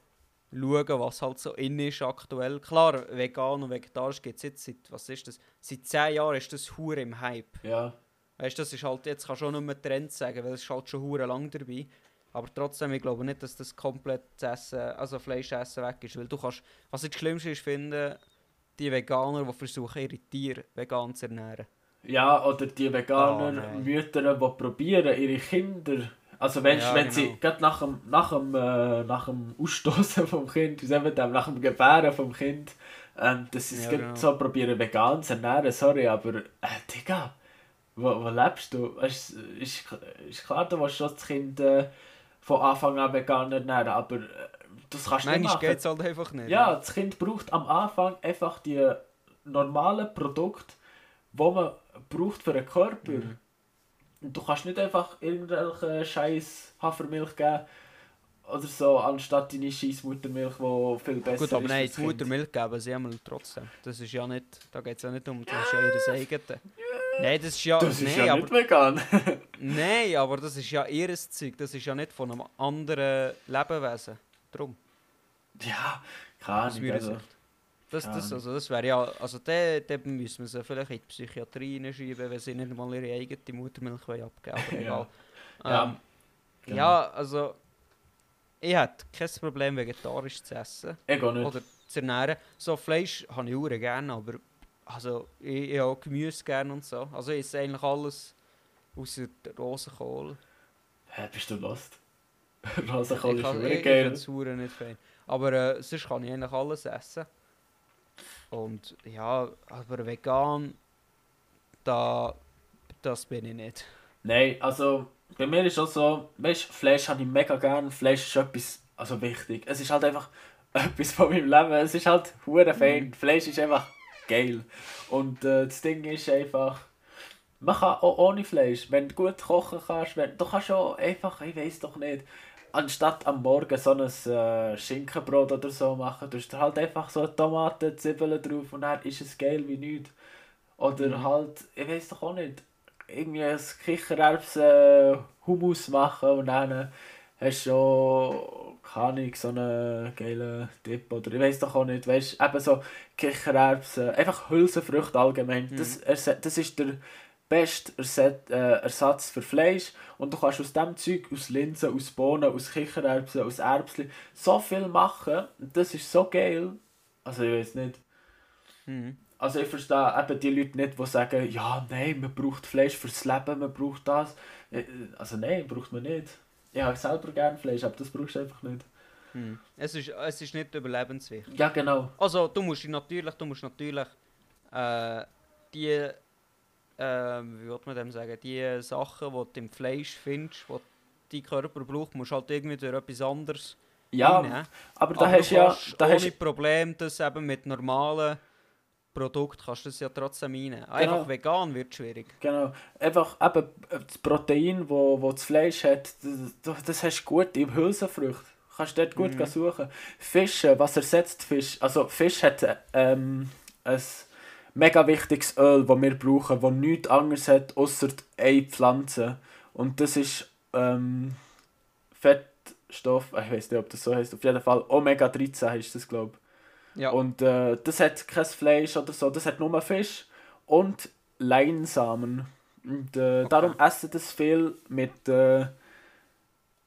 schauen, was halt so in ist aktuell. Klar, vegan und vegetarisch gibt es jetzt seit, was ist das? Seit 10 Jahren ist das hure im Hype. Ja, Weißt du, das ist halt, jetzt kannst du auch nicht mehr Trend sagen, weil es ist halt schon hure lang dabei. Aber trotzdem, ich glaube nicht, dass das komplett das Essen, also Fleischessen weg ist. Weil du kannst, was ich das Schlimmste ist, finden, die Veganer, die versuchen, ihre Tiere vegan zu ernähren. ja oder die Oh, veganer nein. Mütter, die probieren, ihre Kinder... Also wenn, Ja, wenn genau. sie gerade nach dem, nach dem, äh, nach dem Ausstoßen vom Kind, das, nach dem Gebären vom Kind, ähm, dass sie es Ja, genau. so probieren vegan zu ernähren, sorry, aber äh, Digga, wo, wo lebst du? Es ist, ist klar, du willst schon das Kind äh, von Anfang an vegan ernähren, aber äh, das kannst du nicht Manchmal machen. geht es halt einfach nicht. Ja, das Kind braucht am Anfang einfach die normalen Produkte, die man braucht für den Körper. Mhm. Und du kannst nicht einfach irgendwelche scheiß Hafermilch geben oder so, anstatt deine scheiß Muttermilch, die viel besser Gut, aber ist. nein, die. Muttermilch geben sie einmal trotzdem. Das ist ja nicht, da geht es ja nicht um, das ist ja eigene. Nein, das ist ja, Das ist nein, ja aber, nicht vegan. [laughs] nein, aber das ist ja ihres Zeug, das ist ja nicht von einem anderen Lebewesen. Drum, ja, keine aus Ahnung. Also. Das, das, also das wäre ja, also dann, müssen wir sie vielleicht in die Psychiatrie reinschieben, wenn sie nicht mal ihre eigene Muttermilch abgeben wollen. Aber [laughs] egal. Ja, Ähm, genau. Ja, also ich hätte kein Problem, vegetarisch zu essen Ich auch nicht. oder zu ernähren. So Fleisch habe ich auch gerne, aber also, ich, ich auch Gemüse gerne und so. Also ich esse eigentlich alles außer Rosenkohl. Hä, bist du lost? [laughs] Rosenkohl ist wirklich ich- ich geil. finde nicht fein. Aber äh, sonst kann ich eigentlich alles essen. Und ja, aber vegan, da, das bin ich nicht. Nein, also bei mir ist auch so, weißt du, Fleisch habe ich mega gern. Fleisch ist etwas, also wichtig. Es ist halt einfach [laughs] etwas von meinem Leben. Es ist halt hure fein. Fleisch ist einfach geil. Und äh, das Ding ist einfach, man kann auch ohne Fleisch, wenn du gut kochen kannst, wenn, du kannst auch einfach, ich weiß doch nicht, anstatt am Morgen so ein äh, Schinkenbrot oder so machen, tust du halt einfach so Tomaten, Zwiebeln drauf und dann ist es geil wie nichts. Oder Mhm. halt, ich weiß doch auch nicht, irgendwie ein Kichererbsen Hummus machen und dann hast du schon, keine Ahnung, so einen geilen Dip oder ich weiß doch auch nicht, weißt du, eben so Kichererbsen, einfach Hülsenfrüchte allgemein, Mhm. das, das ist der beste Erset, äh, Ersatz für Fleisch und du kannst aus dem Zeug, aus Linsen, aus Bohnen, aus Kichererbsen, aus Erbsen so viel machen, und das ist so geil, also ich weiß nicht, Mhm. also ich verstehe eben die Leute nicht, die sagen, ja, nein, man braucht Fleisch fürs Leben, man braucht das. Äh, Also nein, braucht man nicht. Ich habe selber gerne Fleisch, aber das brauchst du einfach nicht. Mhm. Es, ist, es ist nicht überlebenswichtig. Ja, genau. Also du musst natürlich, du musst natürlich äh, die, äh, wie würde man dem sagen, die Sachen, die du im Fleisch findest, die dein Körper braucht, musst halt irgendwie durch etwas anderes Ja, reinnehmen. aber da Aber hast du ja, da ohne hast, Problem das eben mit normalen Produkten kannst du das ja trotzdem reinnehmen. Einfach Genau. vegan wird schwierig. genau, einfach eben das Protein, wo, wo das Fleisch hat, das, das hast du gut in Hülsenfrüchten. Kannst dort gut Mhm. suchen. Fische, was ersetzt Fisch? Also Fisch hat ähm, ein mega wichtiges Öl, das wir brauchen, das nichts anderes hat, außer eine Pflanze. Und das ist ähm, Fettstoff, ich weiß nicht, ob das so heißt. Auf jeden Fall Omega-13 heißt das, glaube ich. Ja. Und äh, das hat kein Fleisch oder so, das hat nur Fisch und Leinsamen. Und äh, darum essen das viel mit äh,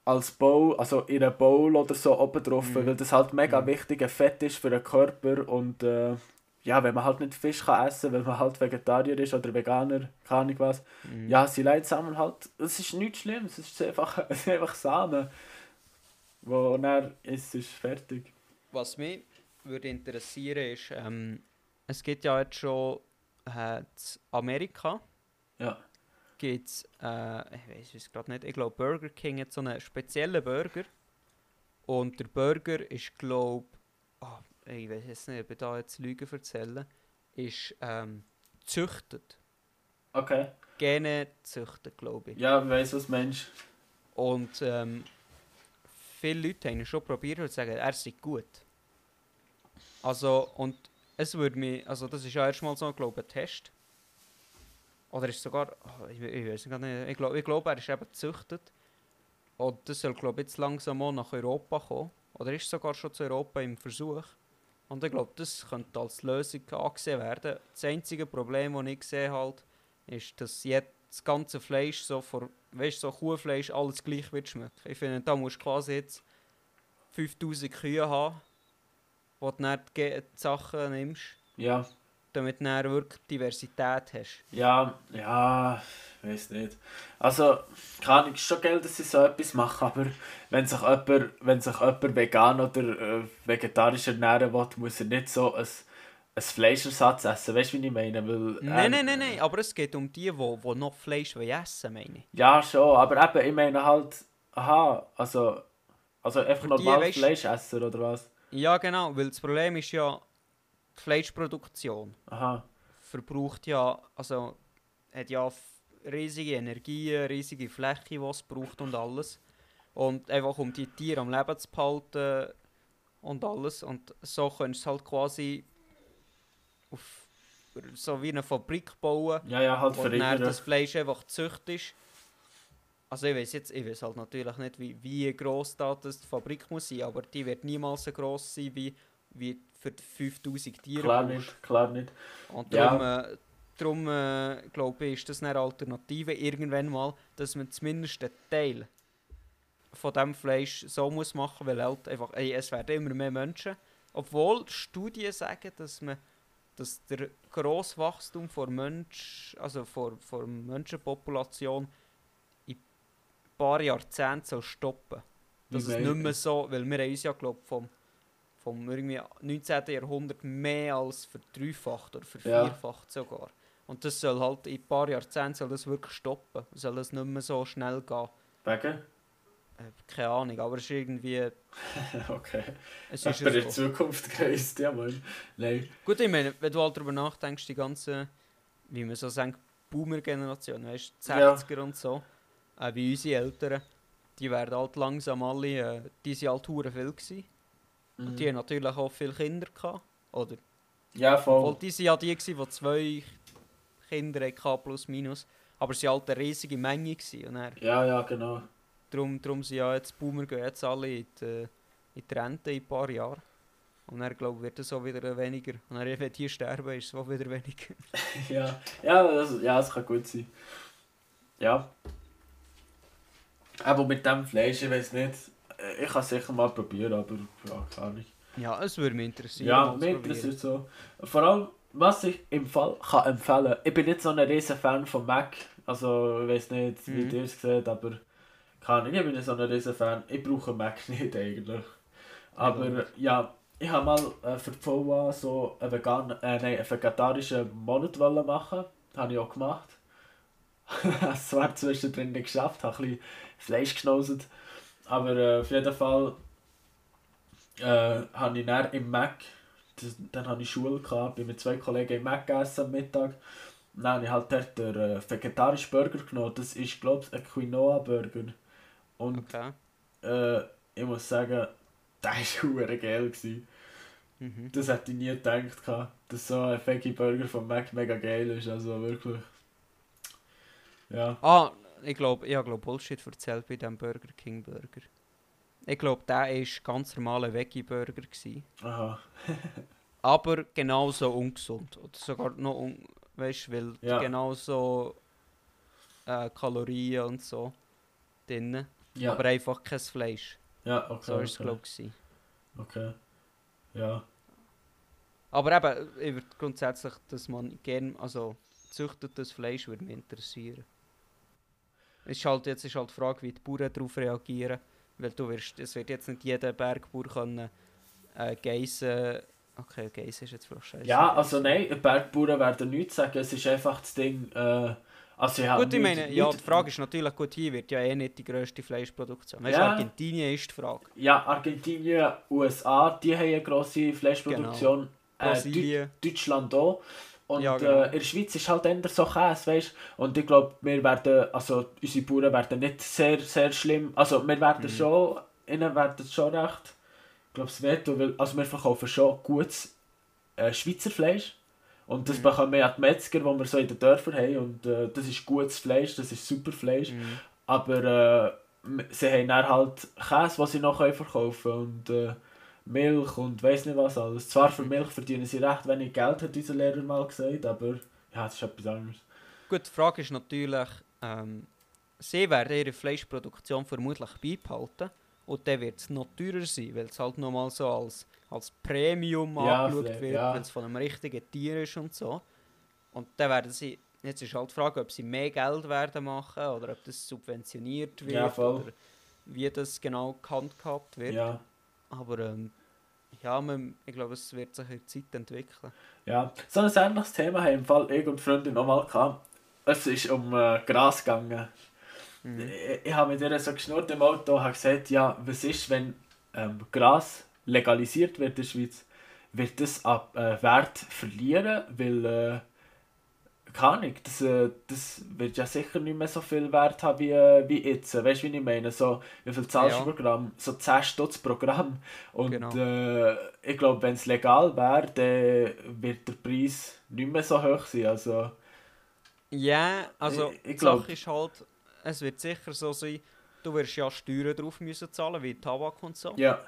als Bowl, also in einer Bowl oder so oben drauf, Mhm. weil das halt mega Mhm. wichtiger Fett ist für den Körper und äh, ja, wenn man halt nicht Fisch kann essen, weil man halt Vegetarier ist oder Veganer, keine Ahnung was, Mhm. ja, sie Leinsamen halt, es ist nichts Schlimmes, es ist einfach, [laughs] es ist einfach Samen, wo dann ist es fertig. Was mich würde interessieren ist, ähm, es gibt ja jetzt schon äh, in Amerika Ja. gibt es, äh, ich weiß es gerade nicht, ich glaube Burger King hat so einen speziellen Burger und der Burger ist glaube ich weiß jetzt nicht, ob ich da jetzt Lügen erzähle, ist ähm, züchtet, Okay. Gene züchtet glaube ich. Ja, ich weiss, was meinst. Und ähm, viele Leute haben ihn schon probiert und sagen, er sei gut. Also, und es würde mich, also das ist ja erstmal so, glaube ein Test. Oder ist sogar, oh, ich, ich weiß gar nicht, ich glaube, ich glaub, er ist eben gezüchtet. Und das soll, glaube ich, jetzt langsam mal nach Europa kommen. Oder ist sogar schon zu Europa im Versuch. Und ich glaube, das könnte als Lösung angesehen werden. Das einzige Problem, das ich gesehen halt, ist, dass jetzt das ganze Fleisch so vor, weißt so Kuhfleisch alles gleich wird schmecken. Ich finde, da musst du quasi jetzt 5000 Kühe haben, wo du dann die Sachen nimmst, Ja, damit du dann wirklich Diversität hast. ja, ja, ich weiß nicht. Also, kann ich schon geil, dass sie so etwas machen, aber wenn sich jemand, wenn sich jemand vegan oder äh, vegetarisch ernähren will, muss er nicht so ein, ein Fleischersatz essen. Weißt du, wie ich meine? Weil, äh, Nein, nein, nein, nein, aber es geht um die, die, die noch Fleisch essen meine ich. Ja, schon, aber eben, ich meine halt, aha, also, also einfach weisst- Fleischesser oder was? Ja, genau, weil das Problem ist ja, die Fleischproduktion Aha, verbraucht ja, also hat ja riesige Energie, riesige Fläche, die es braucht und alles. Und einfach um die Tiere am Leben zu behalten und alles. Und so könntest du es halt quasi auf so wie eine Fabrik bauen, ja, ja, halt wo dann das Fleisch einfach züchtet. Also ich weiß jetzt, ich weiß halt natürlich nicht, wie, wie gross da das die Fabrik muss sein, aber die wird niemals so gross sein wie, wie für die 5000 Tiere. Klar brauchst. nicht, klar nicht. Und Ja. darum, äh, darum äh, glaube ich, ist das eine Alternative irgendwann mal, dass man zumindest einen Teil von dem Fleisch so muss machen, weil halt einfach, ey, es werden immer mehr Menschen. Obwohl Studien sagen, dass man dass der grosse Wachstum vor Mensch, also vor, vor Menschenpopulation paar Jahrzehnten soll stoppen. Dass es nicht mehr so, weil wir haben uns ja glaub, vom, vom irgendwie 19. Jahrhundert mehr als verdreifacht oder vervierfacht sogar. Und das soll halt in ein paar Jahrzehnten soll das wirklich stoppen. Soll das nicht mehr so schnell gehen. Wegen? Äh, keine Ahnung, aber es ist irgendwie. [laughs] okay. Es ist in ja so. Zukunft gereist, ja, Mann. Nein. Gut, ich meine, wenn du halt darüber nachdenkst, die ganze, wie man so sagt, Boomer-Generation, weißt du, die Ja. 60er und so, äh, wie unsere Eltern, die werden halt langsam alle, äh, die sind halt hure viel gewesen. Und die haben natürlich auch viele Kinder gehabt, oder? Ja, voll. die sind ja die gewesen, die zwei Kinder hatten, plus minus. Aber sie waren halt eine riesige Menge gewesen. Und dann, Ja, ja, genau. darum, darum sind ja jetzt Boomer gehen jetzt alle in die, in die Rente in ein paar Jahren. Und dann, glaube wird es auch wieder weniger. Und dann, wenn die sterben, ist es auch wieder weniger. [laughs] Ja, ja, das, ja, das kann gut sein. Ja. Aber mit dem Fleisch, ich weiß nicht. äh, Ich kann es sicher mal probieren, aber ja, keine Ahnung. Ja, es würde mich interessieren. Ja, mich interessiert so. Vor allem, was ich im Fall kann empfehlen ich bin nicht so ein riesen Fan von Mac. Also, ich weiß nicht, wie Mhm. ihr es seht, aber kann ich, ich bin nicht so ein riesen Fan. Ich brauche Mac [laughs] nicht eigentlich. Aber gut. ja, ich habe mal äh, für die so einen, vegan, äh, nein, einen vegetarischen Monat machen. Habe ich auch gemacht. [laughs] es zwar zwischendrin nicht geschafft, habe ein bisschen Fleisch geschnauzt. Aber äh, auf jeden Fall äh, habe ich dann im Mac, das, dann hatte ich Schule, gehabt, bin mit zwei Kollegen im Mac gegessen am Mittag. Und Dann habe ich halt dort den äh, vegetarischen Burger genommen. Das ist, glaube ich, ein Quinoa-Burger. Und Okay. äh, ich muss sagen, der war [laughs] geil. Gewesen. Mhm. Das hätte ich nie gedacht, gehabt, dass so ein Veggie-Burger von Mac mega geil ist. Also wirklich. Ja. Ah, ich glaube, ich habe Bullshit erzählt bei dem Burger King Burger. Ich glaube, der war ganz normaler Veggie-Burger. Aha. [laughs] Aber genauso ungesund. Oder sogar noch, un weißt du, weil Ja. genauso äh, Kalorien und so drin. Ja. Aber einfach kein Fleisch. ja, okay. So war es, okay. glaube ich. Okay. Ja. Aber eben, ich würde grundsätzlich, dass man gerne, also züchtetes Fleisch würde mich interessieren. Ist halt, jetzt ist halt die Frage, wie die Bauern darauf reagieren. Weil du wirst, es wird jetzt nicht jeder Bergbauer können äh, Geissen... Okay, Geissen ist jetzt vielleicht scheiße. Ja, also nein, Bergbauern werden nichts sagen. Es ist einfach das Ding. Äh, also habe Gut, ich meine, ja, nichts- die Frage ist natürlich, gut, hier wird ja eh nicht die grösste Fleischproduktion. Weißt Ja. Argentinien ist die Frage. Ja, Argentinien, USA, die haben eine grosse Fleischproduktion. Äh, Brasilien. Deu- Deutschland auch. Und Ja, genau. äh, in der Schweiz ist halt eher so Käse, weißt Und ich glaube, wir werden, also unsere Bauern werden nicht sehr, sehr schlimm. Also wir werden Mhm. schon, ihnen werden es schon recht, ich glaube, es wehtun, weil also wir verkaufen schon gutes äh, Schweizer Fleisch. Und das Mhm. bekommen wir an die Metzger, die wir so in den Dörfern haben. Und äh, das ist gutes Fleisch, das ist super Fleisch. Mhm. Aber äh, sie haben dann halt Käse, was sie noch können verkaufen und äh, Milch und weiss nicht was alles. Zwar für Milch verdienen sie recht wenig Geld, hat unser Lehrer mal gesagt, aber ja, das ist etwas anderes. Gut, die Frage ist natürlich, ähm, sie werden ihre Fleischproduktion vermutlich beibehalten und dann wird es noch teurer sein, weil es halt nochmal so als, als Premium Ja, angeschaut wird, ja. weil es von einem richtigen Tier ist und so. Und dann werden sie, jetzt ist halt die Frage, ob sie mehr Geld werden machen oder ob das subventioniert wird Ja, oder wie das genau gehandhabt wird. Ja, Aber ähm, ja, man, ich glaube, es wird sich in der Zeit entwickeln. ja. So ein ähnliches Thema haben im Fall ich und die Freundin noch mal gehabt. Es ist um äh, Gras gegangen. Mhm. Ich, ich habe mit ihr so geschnurrt im Auto und gesagt, ja, was ist, wenn ähm, Gras legalisiert wird in der Schweiz? Wird das ab äh, Wert verlieren? Weil, äh, keine Ahnung, das, äh, das wird ja sicher nicht mehr so viel Wert haben wie, äh, wie jetzt. Weißt du, wie ich meine? So, wie viel zahlst du Ja. pro Gramm? So 10 Stutz pro Gramm. Und Genau. äh, ich glaube, wenn es legal wäre, dann wird der Preis nicht mehr so hoch sein. Also, Ja, also Ich- ich die Sache ist halt, es wird sicher so sein, du wirst ja Steuern drauf müssen zahlen, wie Tabak und so. ja.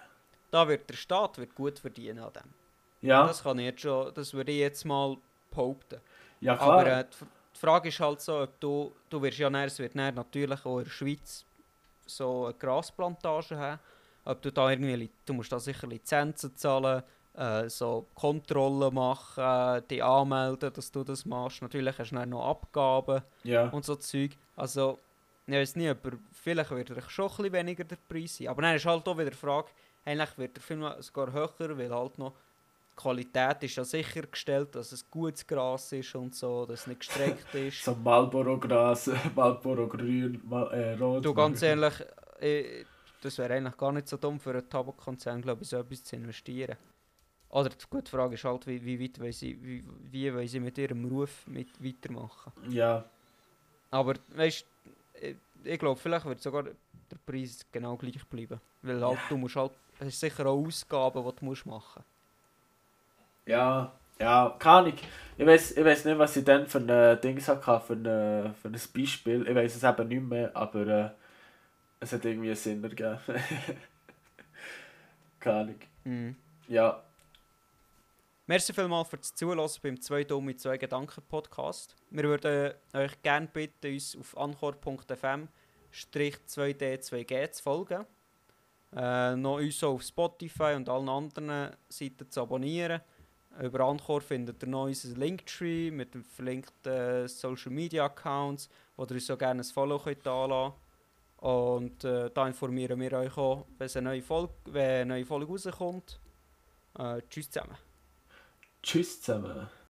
Da wird der Staat wird gut verdienen an dem. Ja, Das kann ich jetzt schon, das würde ich jetzt mal behaupten. Ja klar. Aber äh, die, die Frage ist halt so, ob du, du wirst ja näher, es wird näher natürlich auch in der Schweiz so eine Grasplantage haben. Ob du da irgendwie, du musst da sicher Lizenzen zahlen, äh, so Kontrollen machen, dich anmelden, dass du das machst. Natürlich hast du dann noch Abgaben Ja. und so Zeug. Also, ich weiß nicht, aber vielleicht wird er schon ein bisschen weniger der Preis sein. Aber dann ist halt auch wieder die Frage, eigentlich wird der Film sogar höher, weil halt noch die Qualität ist ja sichergestellt, dass es gutes Gras ist und so, dass es nicht gestreckt [laughs] ist. So Marlboro-Gras, Marlboro grün, Mal äh, rot. Du, ganz ehrlich, äh, das wäre eigentlich gar nicht so dumm für einen Tabakkonzern, glaube ich, so etwas zu investieren. Oder die gute Frage ist halt, wie, wie weit wollen sie, wie, wie wollen sie mit ihrem Ruf mit weitermachen. Ja, Aber weißt ich, ich glaube, vielleicht wird sogar der Preis genau gleich bleiben. Weil halt, du musst halt, es ist sicher auch Ausgaben, die du musst machen ja, ja, keine Ahnung. Ich weiß ich weiss nicht, was ich dann für ein Ding hatte, für ein, für ein Beispiel. Ich weiß es eben nicht mehr, aber äh, es hat irgendwie einen Sinn ergeben. [laughs] keine Ahnung. mhm. Ja, Merci vielmals fürs Zuhören beim 2 Dumme 2 Gedanken Podcast. Wir würden euch gerne bitten, uns auf anchor.fm 2D2G zu folgen. Äh, noch uns auch auf Spotify und allen anderen Seiten zu abonnieren. Über Anchor findet ihr noch unseren Linktree mit den verlinkten Social Media Accounts, wo ihr uns so gerne ein Follow könnt Und äh, da informieren wir euch auch, wenn eine neue Folge, wenn eine neue Folge rauskommt. Äh, tschüss zusammen. tschüss zusammen.